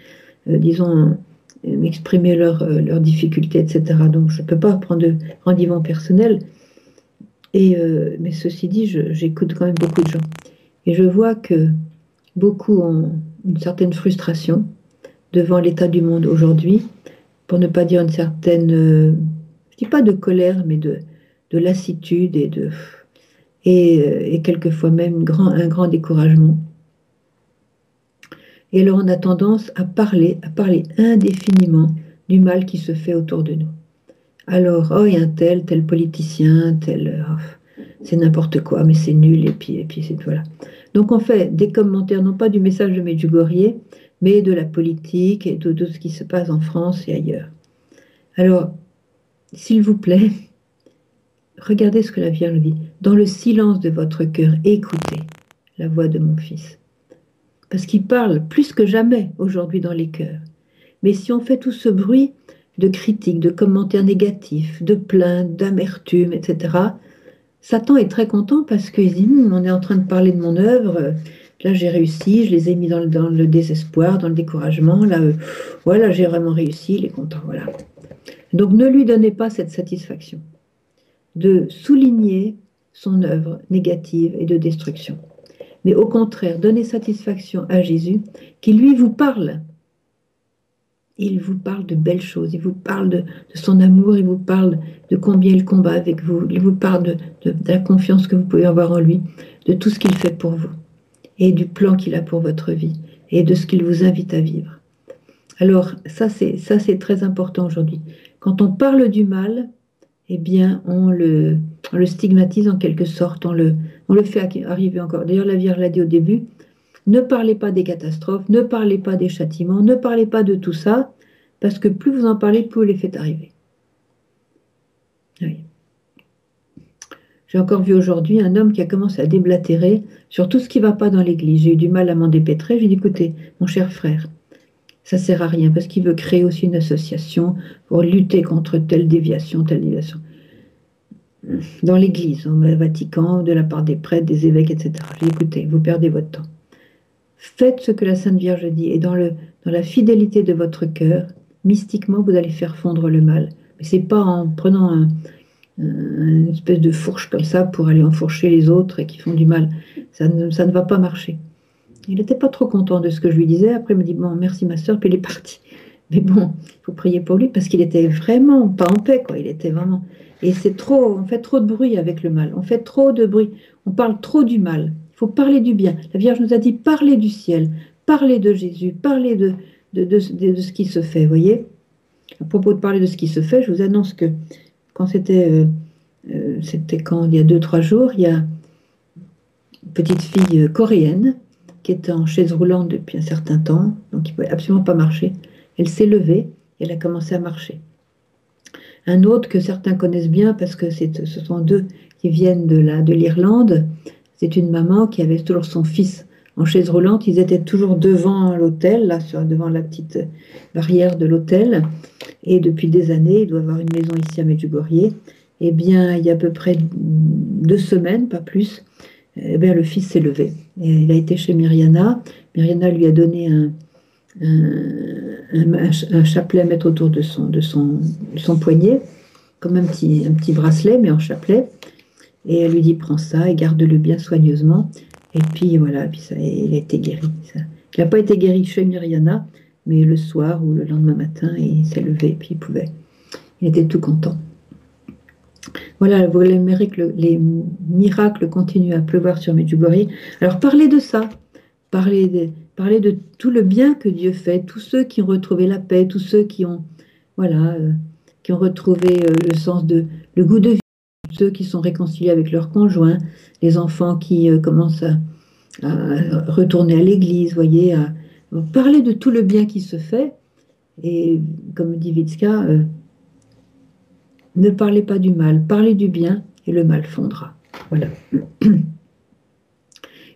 euh, disons, exprimer leurs euh, difficultés, etc. Donc, je ne peux pas prendre de rendez-vous personnel. Euh, mais ceci dit, j'écoute quand même beaucoup de gens. Et je vois que beaucoup ont une certaine frustration devant l'état du monde aujourd'hui, pour ne pas dire une certaine, euh, je dis pas de colère, mais de, de lassitude et de et, euh, quelquefois même un grand découragement. Et alors on a tendance à parler, à parler indéfiniment du mal qui se fait autour de nous. Alors, oh, il y a un tel, tel politicien, tel, oh, c'est n'importe quoi, mais c'est nul, et puis, et puis c'est voilà. Donc on fait des commentaires, non pas du message de Medjugorje, mais de la politique et de, ce qui se passe en France et ailleurs. Alors, s'il vous plaît, regardez ce que la Vierge dit. Dans le silence de votre cœur, écoutez la voix de mon Fils. Parce qu'il parle plus que jamais aujourd'hui dans les cœurs. Mais si on fait tout ce bruit de critiques, de commentaires négatifs, de plaintes, d'amertume, etc., Satan est très content parce qu'il dit hmm, on est en train de parler de mon œuvre. Là, j'ai réussi, je les ai mis dans le, désespoir, dans le découragement. Là, euh, voilà, j'ai vraiment réussi, il est content. Voilà. Donc, ne lui donnez pas cette satisfaction de souligner son œuvre négative et de destruction. Mais au contraire, donnez satisfaction à Jésus qui, lui, vous parle il vous parle de belles choses, il vous parle de, son amour, il vous parle de combien il combat avec vous, il vous parle de, la confiance que vous pouvez avoir en lui, de tout ce qu'il fait pour vous, et du plan qu'il a pour votre vie, et de ce qu'il vous invite à vivre. Alors ça c'est ça c'est très important aujourd'hui. Quand on parle du mal, eh bien on le, stigmatise en quelque sorte, on le, on le fait arriver encore. D'ailleurs la Vierge l'a dit au début, ne parlez pas des catastrophes, ne parlez pas des châtiments, ne parlez pas de tout ça, parce que plus vous en parlez, plus vous les faites arriver. J'ai encore vu aujourd'hui un homme qui a commencé à déblatérer sur tout ce qui ne va pas dans l'église. J'ai eu du mal à m'en dépêtrer. J'ai dit, écoutez, mon cher frère, ça ne sert à rien parce qu'il veut créer aussi une association pour lutter contre telle déviation, telle déviation. Dans l'église, au Vatican, de la part des prêtres, des évêques, etc. J'ai dit, écoutez, vous perdez votre temps. Faites ce que la Sainte Vierge dit et dans, dans la fidélité de votre cœur, mystiquement, vous allez faire fondre le mal. Mais c'est pas en prenant une espèce de fourche comme ça pour aller enfourcher les autres et qui font du mal. Ça ne, va pas marcher. Il n'était pas trop content de ce que je lui disais. Après, il me dit Bon, merci ma soeur, puis il est parti. Mais bon, il faut prier pour lui parce qu'il était vraiment pas en paix, quoi. Il était vraiment. Et c'est trop, on fait trop de bruit avec le mal. On fait trop de bruit. On parle trop du mal faut parler du bien. La Vierge nous a dit parler du ciel, parler de Jésus, parler de, de, ce qui se fait, voyez À propos de parler de ce qui se fait, je vous annonce que quand c'était, euh, euh, c'était quand il y a deux, trois jours, il y a une petite fille euh, coréenne qui était en chaise roulante depuis un certain temps, donc il ne pouvait absolument pas marcher. Elle s'est levée et elle a commencé à marcher. Un autre que certains connaissent bien parce que ce sont deux qui viennent de, la, de l'Irlande, c'est une maman qui avait toujours son fils en chaise roulante. Ils étaient toujours devant l'hôtel, là, devant la petite barrière de l'hôtel. Et depuis des années, il doit avoir une maison ici à Medjugorje. Eh bien, il y a à peu près deux semaines, pas plus, eh bien, le fils s'est levé. Il a été chez Myriana. Myriana lui a donné un, un, chapelet à mettre autour de son, de son, son poignet, comme un petit, un petit bracelet, mais en chapelet. Et elle lui dit prends ça et garde-le bien soigneusement. Et puis voilà, puis ça, il a été guéri. Il n'a pas été guéri chez Myriana, mais le soir ou le lendemain matin, il s'est levé, puis il pouvait. Il était tout content. Voilà, vous aimerez que les miracles continuent à pleuvoir sur Medjugorje. Alors parlez de ça, parlez de, parlez de tout le bien que Dieu fait, tous ceux qui ont retrouvé la paix, tous ceux qui ont, voilà, euh, qui ont retrouvé euh, le sens de, le goût de vie, ceux qui sont réconciliés avec leurs conjoints, les enfants qui euh, commencent à, retourner à l'église, voyez, à, parler de tout le bien qui se fait. Et comme dit Vitska, ne parlez pas du mal, parlez du bien et le mal fondra. Voilà.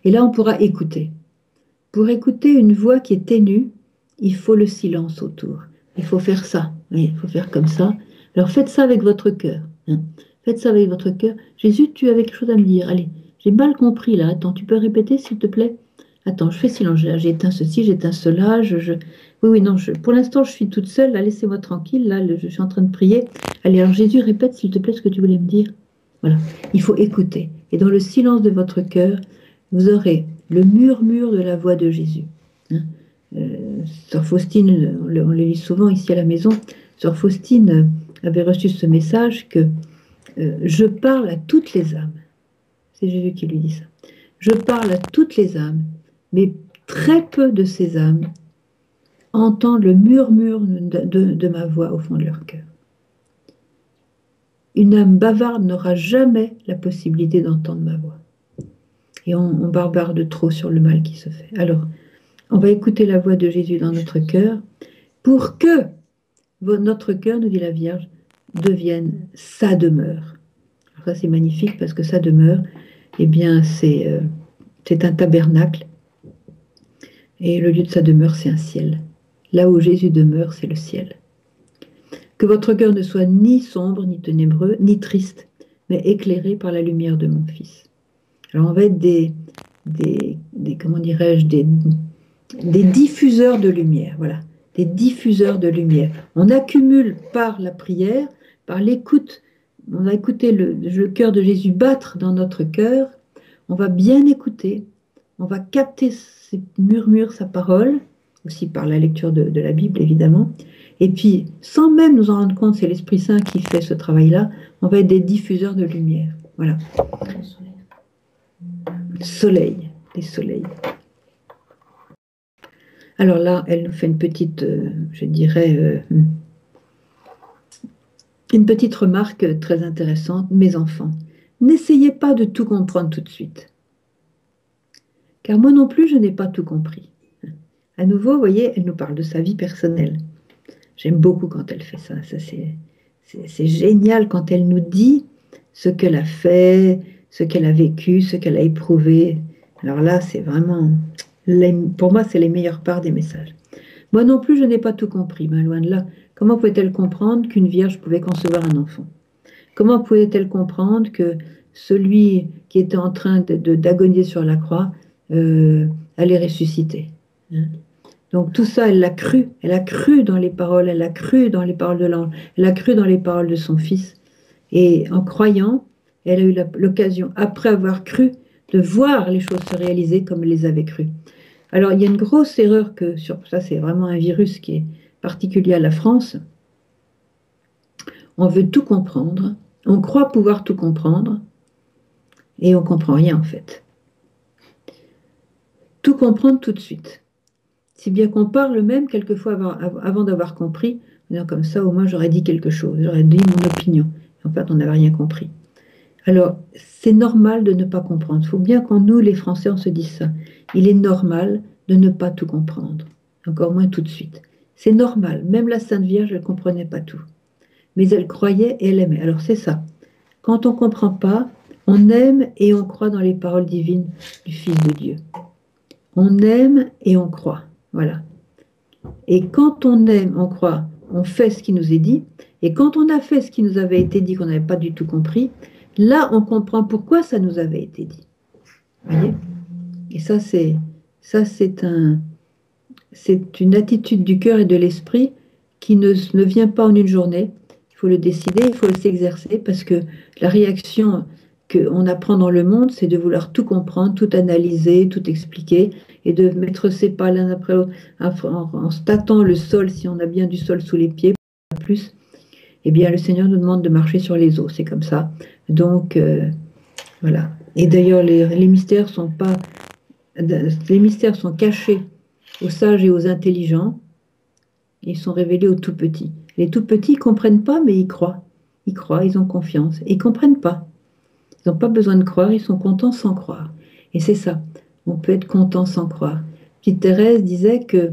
Et là, on pourra écouter. Pour écouter une voix qui est ténue, il faut le silence autour. Il faut faire ça. il faut faire comme ça. Alors faites ça avec votre cœur. Faites ça avec votre cœur. Jésus, tu avais quelque chose à me dire. Allez, j'ai mal compris là. Attends, tu peux répéter s'il te plaît? Attends, je fais silence. J'ai éteint ceci, j'ai éteint cela. Je, Oui, oui, non. pour l'instant, je suis toute seule. Laissez-moi tranquille. Là, je suis en train de prier. Allez, alors Jésus, répète s'il te plaît ce que tu voulais me dire. Voilà. Il faut écouter. Et dans le silence de votre cœur, vous aurez le murmure de la voix de Jésus. Hein? Euh, Sœur Faustine, on le, lit souvent ici à la maison. Sœur Faustine avait reçu ce message que euh, je parle à toutes les âmes. C'est Jésus qui lui dit ça. Je parle à toutes les âmes mais très peu de ces âmes entendent le murmure de, ma voix au fond de leur cœur. Une âme bavarde n'aura jamais la possibilité d'entendre ma voix. Et on, on barbarde trop sur le mal qui se fait. Alors, on va écouter la voix de Jésus dans notre cœur pour que notre cœur, nous dit la Vierge, devienne sa demeure. Ça, c'est magnifique parce que sa demeure, eh bien, c'est euh, un tabernacle et le lieu de sa demeure, c'est un ciel. Là où Jésus demeure, c'est le ciel. Que votre cœur ne soit ni sombre, ni ténébreux, ni triste, mais éclairé par la lumière de mon Fils. Alors on va être des, des, comment dirais-je, des, des diffuseurs de lumière, voilà, des diffuseurs de lumière. On accumule par la prière, par l'écoute, on va écouter le, le cœur de Jésus battre dans notre cœur, on va bien écouter, on va capter ses murmures, sa parole, aussi par la lecture de, la Bible évidemment. Et puis, sans même nous en rendre compte, c'est l'Esprit Saint qui fait ce travail-là, on va être des diffuseurs de lumière. Voilà. Soleil, des soleils. Alors là, elle nous fait une petite, euh, je dirais, euh, une petite remarque très intéressante. Mes enfants, n'essayez pas de tout comprendre tout de suite car moi non plus, je n'ai pas tout compris. À nouveau, vous voyez, elle nous parle de sa vie personnelle. J'aime beaucoup quand elle fait ça. ça c'est génial quand elle nous dit ce qu'elle a fait, ce qu'elle a vécu, ce qu'elle a éprouvé. Alors là, c'est vraiment, pour moi, c'est les meilleures parts des messages. Moi non plus, je n'ai pas tout compris, mais loin de là. Comment pouvait-elle comprendre qu'une vierge pouvait concevoir un enfant? Comment pouvait-elle comprendre que celui qui était en train d'agoniser sur la croix euh, allait ressusciter? Hein? Donc tout ça, elle l'a cru. Elle a cru dans les paroles, elle a cru dans les paroles de l'ange, elle a cru dans les paroles de son fils. Et en croyant, elle a eu l'occasion, après avoir cru, de voir les choses se réaliser comme elle les avait crues. Alors il y a une grosse erreur que sur ça, c'est vraiment un virus qui est particulier à la France. On veut tout comprendre, on croit pouvoir tout comprendre, et on comprend rien en fait tout comprendre tout de suite. Si bien qu'on parle même quelquefois avant, d'avoir compris, comme ça au moins j'aurais dit quelque chose, j'aurais dit mon opinion. En fait, on n'avait rien compris. Alors, c'est normal de ne pas comprendre. Il faut bien qu'en nous, les Français, on se dise ça. Il est normal de ne pas tout comprendre, encore moins tout de suite. C'est normal. Même la Sainte Vierge, ne comprenait pas tout. Mais elle croyait et elle aimait. Alors, c'est ça. Quand on ne comprend pas, on aime et on croit dans les paroles divines du Fils de Dieu. On aime et on croit. Voilà. Et quand on aime, on croit, on fait ce qui nous est dit. Et quand on a fait ce qui nous avait été dit, qu'on n'avait pas du tout compris, là, on comprend pourquoi ça nous avait été dit. Voyez? Et ça, c'est ça, c'est un, c'est une attitude du cœur et de l'esprit qui ne, ne vient pas en une journée. Il faut le décider, il faut s'exercer parce que la réaction qu'on apprend dans le monde, c'est de vouloir tout comprendre, tout analyser, tout expliquer. et de mettre ses pas l'un après l'autre en, se tâtant le sol, si on a bien du sol sous les pieds, plus, eh bien le Seigneur nous demande de marcher sur les eaux, c'est comme ça. Donc euh, voilà. Et d'ailleurs, les, les, mystères sont pas, les mystères sont cachés aux sages et aux intelligents. Ils sont révélés aux tout petits. Les tout petits comprennent pas, mais ils croient. Ils croient, ils ont confiance. Ils comprennent pas. Ils n'ont pas besoin de croire, ils sont contents sans croire. Et c'est ça. On peut être content sans croire. Petite Thérèse disait que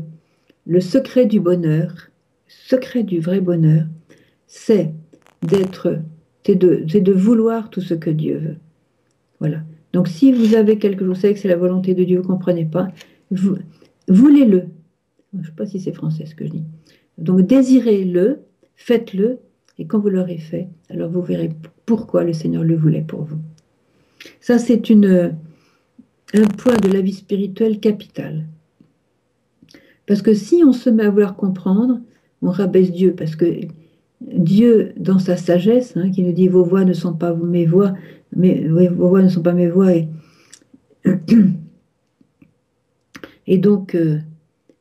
le secret du bonheur, secret du vrai bonheur, c'est d'être, c'est de, de, vouloir tout ce que Dieu veut. Voilà. Donc si vous avez quelque chose, vous savez que c'est la volonté de Dieu, vous ne comprenez pas, voulez-le. Je ne sais pas si c'est français ce que je dis. Donc désirez-le, faites-le, et quand vous l'aurez fait, alors vous verrez pourquoi le Seigneur le voulait pour vous. Ça, c'est un point de la vie spirituelle capital. Parce que si on se met à vouloir comprendre, on rabaisse Dieu, parce que Dieu, dans sa sagesse, hein, qui nous dit vos voix ne sont pas mes voix, mais vos voix ne sont pas mes voix, et donc, euh,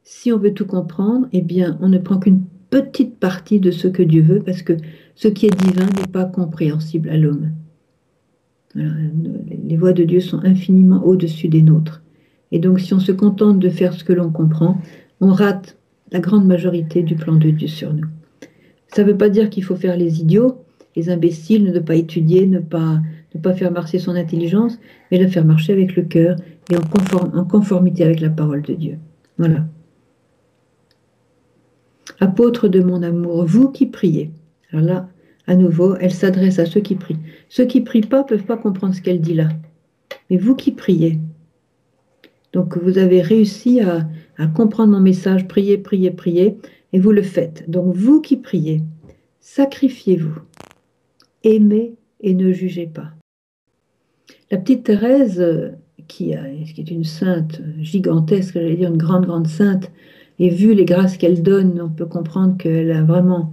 si on veut tout comprendre, eh bien, on ne prend qu'une petite partie de ce que Dieu veut, parce que ce qui est divin n'est pas compréhensible à l'homme. Les voix de Dieu sont infiniment au-dessus des nôtres. Et donc, si on se contente de faire ce que l'on comprend, on rate la grande majorité du plan de Dieu sur nous. Ça ne veut pas dire qu'il faut faire les idiots, les imbéciles, ne pas étudier, ne pas, ne pas faire marcher son intelligence, mais le faire marcher avec le cœur et en, conformité avec la parole de Dieu. Voilà. Apôtre de mon amour, vous qui priez. Alors là, à nouveau, elle s'adresse à ceux qui prient. Ceux qui prient pas peuvent pas comprendre ce qu'elle dit là. Mais vous qui priez, donc vous avez réussi à, à comprendre mon message, priez, priez, priez, et vous le faites. Donc vous qui priez, sacrifiez-vous, aimez et ne jugez pas. La petite Thérèse, qui, est une sainte gigantesque, j'allais dire une grande, grande sainte, et vu les grâces qu'elle donne, on peut comprendre qu'elle a vraiment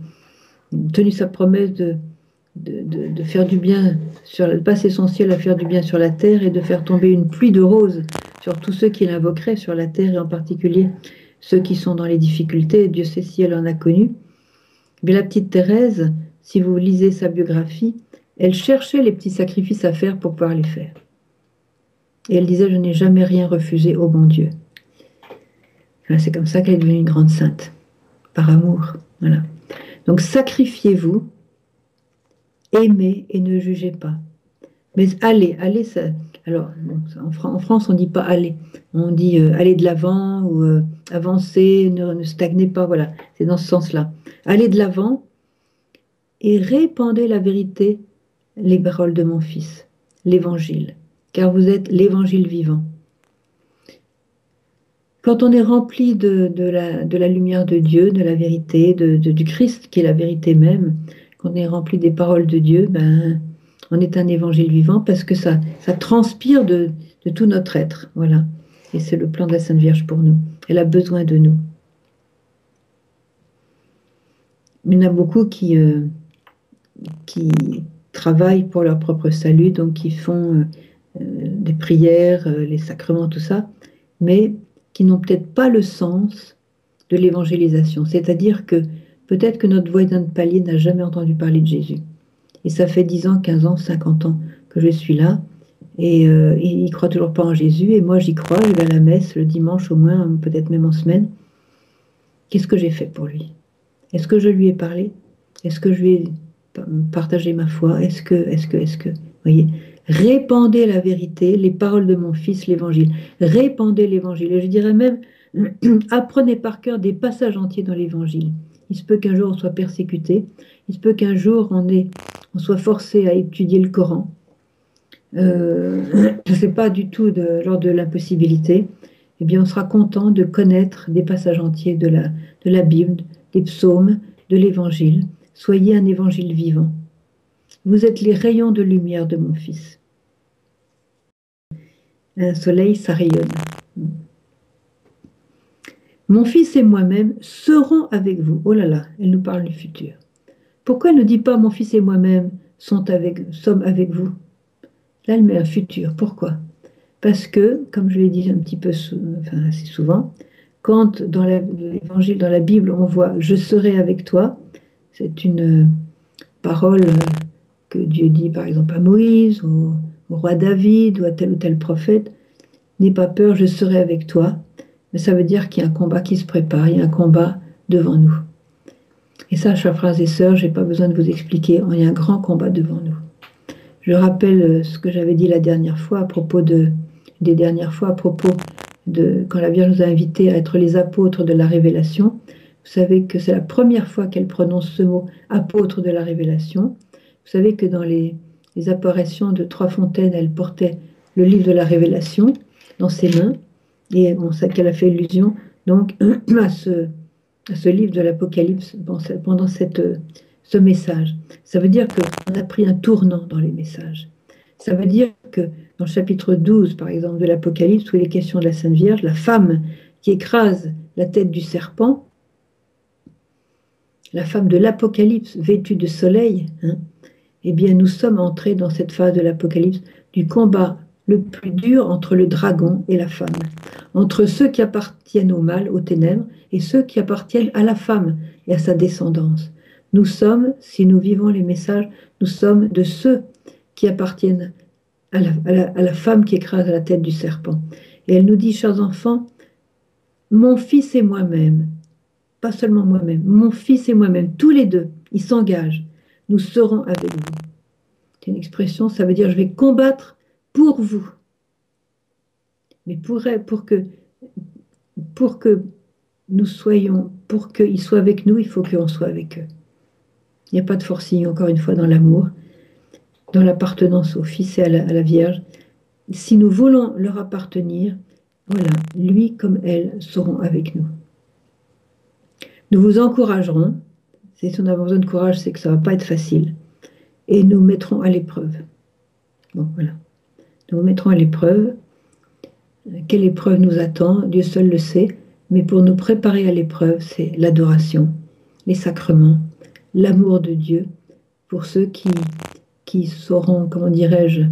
tenu sa promesse de, de, faire du bien, sur, de passer son ciel à faire du bien sur la terre et de faire tomber une pluie de roses sur tous ceux qui l'invoqueraient sur la terre et en particulier ceux qui sont dans les difficultés. Dieu sait si elle en a connu. Mais la petite Thérèse, si vous lisez sa biographie, elle cherchait les petits sacrifices à faire pour pouvoir les faire. Et elle disait, je n'ai jamais rien refusé au bon Dieu. C'est comme ça qu'elle est devenue une grande sainte, par amour. Voilà. Donc sacrifiez-vous, aimez et ne jugez pas. Mais allez, allez, ça. Alors, en, France, on ne dit pas aller, on dit euh, aller de l'avant ou euh, avancer, ne, ne, stagnez pas, voilà, c'est dans ce sens-là. Allez de l'avant et répandez la vérité, les paroles de mon Fils, l'évangile, car vous êtes l'évangile vivant. Quand on est rempli de, la, lumière de Dieu, de la vérité, du Christ qui est la vérité même, quand on est rempli des paroles de Dieu, ben, on est un évangile vivant parce que ça, transpire de, tout notre être. Voilà. Et c'est le plan de la Sainte Vierge pour nous. Elle a besoin de nous. Il y en a beaucoup qui, euh, travaillent pour leur propre salut, donc qui font euh, euh, des prières, les sacrements, tout ça, mais qui n'ont peut-être pas le sens de l'évangélisation. C'est-à-dire que peut-être que notre voisin de palier n'a jamais entendu parler de Jésus. Et ça fait 10 ans, 15 ans, 50 ans que je suis là. Et euh, il ne croit toujours pas en Jésus. Et moi, j'y crois. Je vais à la messe le dimanche au moins, peut-être même en semaine. Qu'est-ce que j'ai fait pour lui? Est-ce que je lui ai parlé? Est-ce que je lui ai partagé ma foi? Est-ce que, est-ce que, est-ce que, voyez? Répandez la vérité, les paroles de mon Fils, l'Évangile. Répandez l'Évangile. Et je dirais même, apprenez par cœur des passages entiers dans l'Évangile. Il se peut qu'un jour on soit persécuté. Il se peut qu'un jour on, soit forcé à étudier le Coran. Euh, ce n'est pas du tout de, lors de l'impossibilité. Eh bien, on sera content de connaître des passages entiers de la Bible, des psaumes, de l'Évangile. Soyez un Évangile vivant. Vous êtes les rayons de lumière de mon Fils un soleil, ça rayonne. Mon fils et moi-même serons avec vous. Oh là là, elle nous parle du futur. Pourquoi elle ne dit pas mon fils et moi-même sommes avec vous? Là, elle met un futur. Pourquoi? Parce que, comme je l'ai dit un petit peu assez souvent, quand dans l'évangile, dans la Bible, on voit Je serai avec toi, c'est une parole que Dieu dit par exemple à Moïse, au roi David ou à tel ou tel prophète. N'aie pas peur, je serai avec toi. Mais ça veut dire qu'il y a un combat qui se prépare, il y a un combat devant nous. Et ça, chers frères et sœurs, je n'ai pas besoin de vous expliquer, il y a un grand combat devant nous. Je rappelle euh, ce que j'avais dit la dernière fois à propos de, des dernières fois à propos de quand la Vierge nous a invités à être les apôtres de la révélation. Vous savez que c'est la première fois qu'elle prononce ce mot apôtre de la révélation. Vous savez que dans les, les apparitions de Trois Fontaines, elle portait le livre de la révélation dans ses mains. Et on sait qu'elle a fait illusion donc à ce, livre de l'Apocalypse pendant ce message. Ça veut dire qu'on a pris un tournant dans les messages. Ça veut dire que dans le chapitre 12, par exemple, de l'Apocalypse, où il est question de la Sainte Vierge, la femme qui écrase la tête du serpent, la femme de l'Apocalypse vêtue de soleil, hein, eh bien nous sommes entrés dans cette phase de l'Apocalypse du combat le plus dur entre le dragon et la femme, entre ceux qui appartiennent au mal, aux ténèbres, et ceux qui appartiennent à la femme et à sa descendance. Nous sommes, si nous vivons les messages, nous sommes de ceux qui appartiennent à la, femme qui écrase la tête du serpent. Et elle nous dit, chers enfants, mon fils et moi-même, pas seulement moi-même, mon fils et moi-même, tous les deux, ils s'engagent, nous serons avec vous. C'est une expression, ça veut dire je vais combattre pour vous. Mais pour, pour, que, pour que nous soyons, pour qu'ils soient avec nous, il faut qu'on soit avec eux. Il n'y a pas de forcing, encore une fois, dans l'amour, dans l'appartenance au Fils et à la, Vierge. Si nous voulons leur appartenir, voilà, lui comme elle seront avec nous. Nous vous encouragerons. Si on a besoin de courage, c'est que ça ne va pas être facile. Et nous mettrons à l'épreuve. Bon, voilà. Nous mettrons à l'épreuve. Quelle épreuve nous attend? Dieu seul le sait. Mais pour nous préparer à l'épreuve, c'est l'adoration, les sacrements, l'amour de Dieu pour ceux qui, qui sauront, comment dirais-je,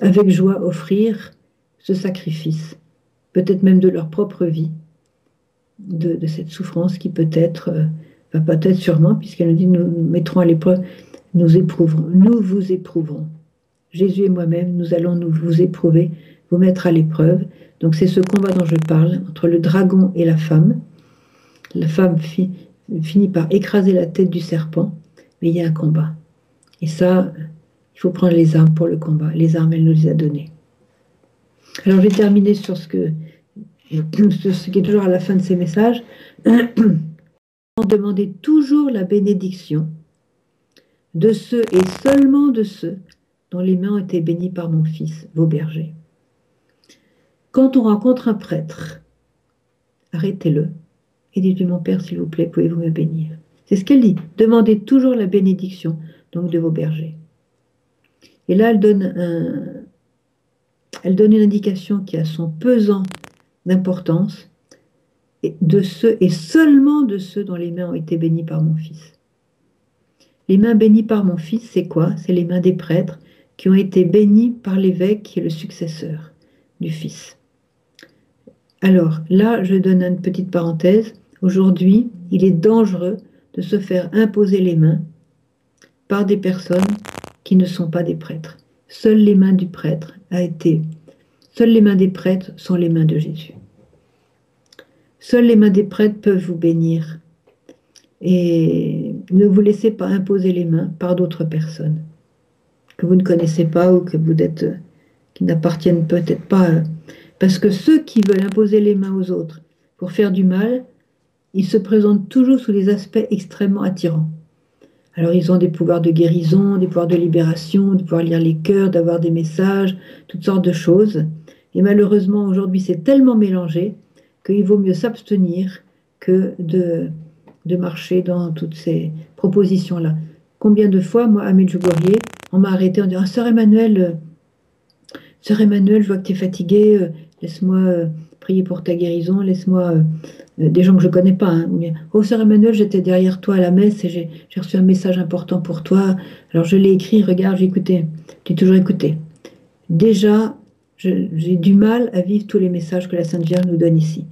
avec joie offrir ce sacrifice, peut-être même de leur propre vie, de, cette souffrance qui peut-être, euh, peut-être sûrement, puisqu'elle nous dit, nous, mettrons à l'épreuve, nous éprouverons, nous vous éprouverons. Jésus et moi-même, nous allons nous vous éprouver, vous mettre à l'épreuve. Donc c'est ce combat dont je parle entre le dragon et la femme. La femme finit par écraser la tête du serpent, mais il y a un combat. Et ça, il faut prendre les armes pour le combat. Les armes, elle nous les a données. Alors je vais terminer sur ce, que, ce qui est toujours à la fin de ces messages. Demandez toujours la bénédiction de ceux et seulement de ceux dont les mains ont été bénies par mon fils, vos bergers. Quand on rencontre un prêtre, arrêtez-le et dites-lui, mon Père, s'il vous plaît, pouvez-vous me bénir? C'est ce qu'elle dit. Demandez toujours la bénédiction donc de vos bergers. Et là, elle donne, un, elle donne une indication qui a son pesant d'importance de ceux et seulement de ceux dont les mains ont été bénies par mon Fils. Les mains bénies par mon Fils, c'est quoi? C'est les mains des prêtres qui ont été bénies par l'évêque qui est le successeur du Fils. Alors là, je donne une petite parenthèse. Aujourd'hui, il est dangereux de se faire imposer les mains par des personnes qui ne sont pas des prêtres. Seules les mains du prêtre a été, seules les mains des prêtres sont les mains de Jésus. Seules les mains des prêtres peuvent vous bénir. Et ne vous laissez pas imposer les mains par d'autres personnes que vous ne connaissez pas ou que vous êtes, qui n'appartiennent peut-être pas. Parce que ceux qui veulent imposer les mains aux autres pour faire du mal, ils se présentent toujours sous des aspects extrêmement attirants. Alors ils ont des pouvoirs de guérison, des pouvoirs de libération, de pouvoir lire les cœurs, d'avoir des messages, toutes sortes de choses. Et malheureusement, aujourd'hui, c'est tellement mélangé qu'il vaut mieux s'abstenir que de, de marcher dans toutes ces propositions-là. Combien de fois, moi, à Medjugorje, on m'a arrêté en disant Sœur Emmanuel, euh, Sœur Emmanuel, je vois que tu es fatiguée, euh, laisse-moi euh, prier pour ta guérison, laisse-moi des gens que je ne connais pas. Hein, oh, Sœur Emmanuel, j'étais derrière toi à la messe et j'ai reçu un message important pour toi. Alors je l'ai écrit, regarde, j'ai écouté. As toujours écouté. Déjà, j'ai du mal à vivre tous les messages que la Sainte Vierge nous donne ici.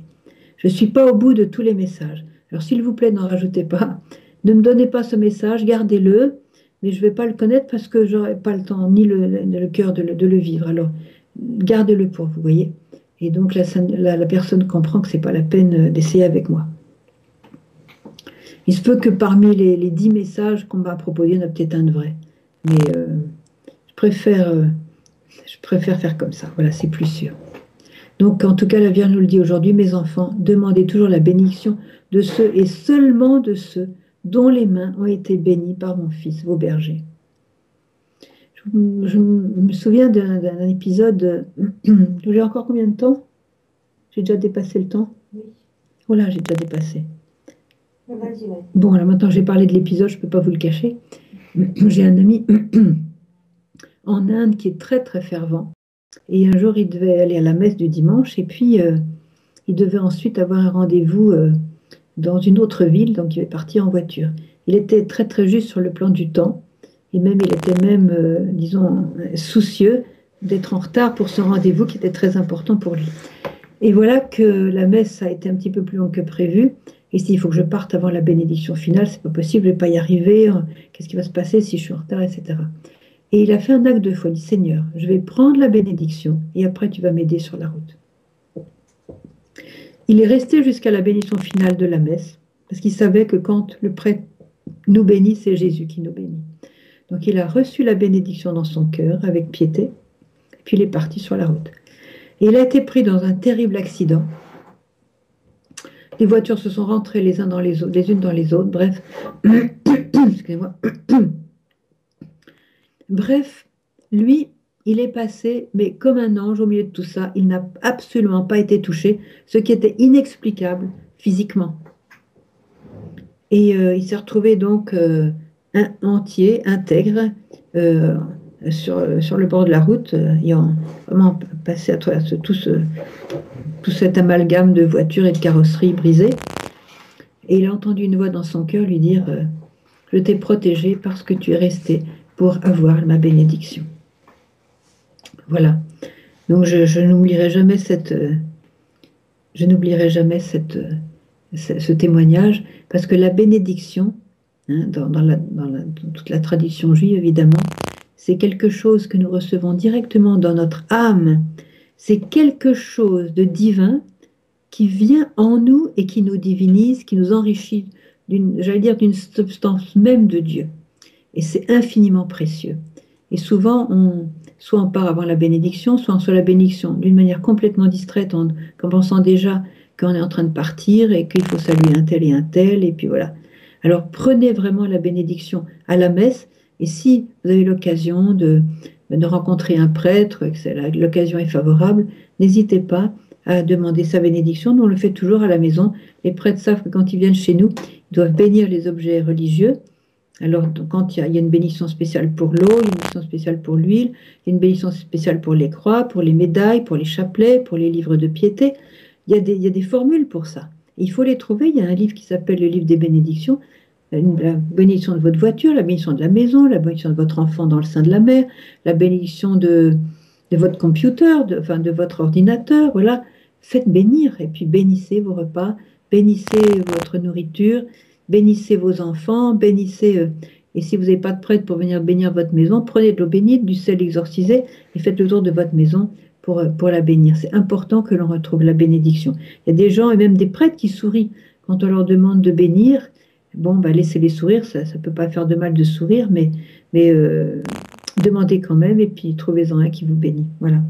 Je ne suis pas au bout de tous les messages. Alors s'il vous plaît, n'en rajoutez pas. Ne me donnez pas ce message, gardez-le, mais je ne vais pas le connaître parce que je n'aurai pas le temps ni le, cœur de, le, vivre. Alors gardez-le pour vous, voyez. Et donc la, personne comprend que ce n'est pas la peine d'essayer avec moi. Il se peut que parmi les, dix messages qu'on m'a proposés, il y en a peut-être un de vrai. Mais euh, je, préfère, euh, je préfère faire comme ça. Voilà, c'est plus sûr. Donc, en tout cas, la Vierge nous le dit aujourd'hui, mes enfants, demandez toujours la bénédiction de ceux et seulement de ceux dont les mains ont été bénies par mon Fils, vos bergers. Je, me souviens d'un épisode. J'ai encore combien de temps? J'ai déjà dépassé le temps? Oui. Oh là, j'ai déjà dépassé. Bon, alors maintenant j'ai parlé de l'épisode, je ne peux pas vous le cacher. J'ai un ami en Inde qui est très très fervent et un jour, il devait aller à la messe du dimanche et puis euh, il devait ensuite avoir un rendez-vous euh, dans une autre ville, donc il est parti en voiture. Il était très très juste sur le plan du temps et même il était même, euh, disons, soucieux d'être en retard pour ce rendez-vous qui était très important pour lui. Et voilà que la messe a été un petit peu plus longue que prévu. Et s'il faut que je parte avant la bénédiction finale, c'est pas possible, je vais pas y arriver. Qu'est-ce qui va se passer si je suis en retard, etc. Et il a fait un acte de foi. Il dit Seigneur, je vais prendre la bénédiction et après tu vas m'aider sur la route. Il est resté jusqu'à la bénédiction finale de la messe parce qu'il savait que quand le prêtre nous bénit, c'est Jésus qui nous bénit. Donc il a reçu la bénédiction dans son cœur avec piété, puis il est parti sur la route. Et il a été pris dans un terrible accident. Les voitures se sont rentrées les, uns dans les, autres, les unes dans les autres. Bref, excusez-moi. Bref, lui, il est passé, mais comme un ange au milieu de tout ça, il n'a absolument pas été touché, ce qui était inexplicable physiquement. Et euh, il s'est retrouvé donc euh, entier, intègre, euh, sur, sur, le bord de la route, ayant vraiment passé à travers tout, ce, tout cet amalgame de voitures et de carrosseries brisées. Et il a entendu une voix dans son cœur lui dire Je t'ai protégé parce que tu es resté pour avoir ma bénédiction. Voilà. Donc je, n'oublierai jamais cette, je n'oublierai jamais cette, ce, témoignage parce que la bénédiction, hein, dans, toute la tradition juive évidemment, c'est quelque chose que nous recevons directement dans notre âme. C'est quelque chose de divin qui vient en nous et qui nous divinise, qui nous enrichit, j'allais dire, d'une substance même de Dieu. Et c'est infiniment précieux. Et souvent, on, soit on part avant la bénédiction, soit on soit la bénédiction d'une manière complètement distraite, en, pensant déjà qu'on est en train de partir et qu'il faut saluer un tel et un tel, et puis voilà. Alors prenez vraiment la bénédiction à la messe, et si vous avez l'occasion de, de rencontrer un prêtre, que l'occasion est favorable, n'hésitez pas à demander sa bénédiction. Nous, on le fait toujours à la maison. Les prêtres savent que quand ils viennent chez nous, ils doivent bénir les objets religieux. Alors, quand il y, a, une bénédiction spéciale pour l'eau, une bénédiction spéciale pour l'huile, une bénédiction spéciale pour les croix, pour les médailles, pour les chapelets, pour les livres de piété. Il y a des, formules pour ça. il faut les trouver. Il y a un livre qui s'appelle le livre des bénédictions. La bénédiction de votre voiture, la bénédiction de la maison, la bénédiction de votre enfant dans le sein de la mère, la bénédiction de, votre computer, de votre ordinateur. Voilà. Faites bénir et puis bénissez vos repas, bénissez votre nourriture, bénissez vos enfants, bénissez. Euh, et si vous n'avez pas de prêtre pour venir bénir votre maison, prenez de l'eau bénite, du sel exorcisé et faites le tour de votre maison pour, euh, pour la bénir. C'est important que l'on retrouve la bénédiction. Il y a des gens et même des prêtres qui sourient quand on leur demande de bénir. Bon, bah, laissez-les sourire, ça ne peut pas faire de mal de sourire, mais, mais euh, demandez quand même et puis trouvez-en un qui vous bénit. Voilà.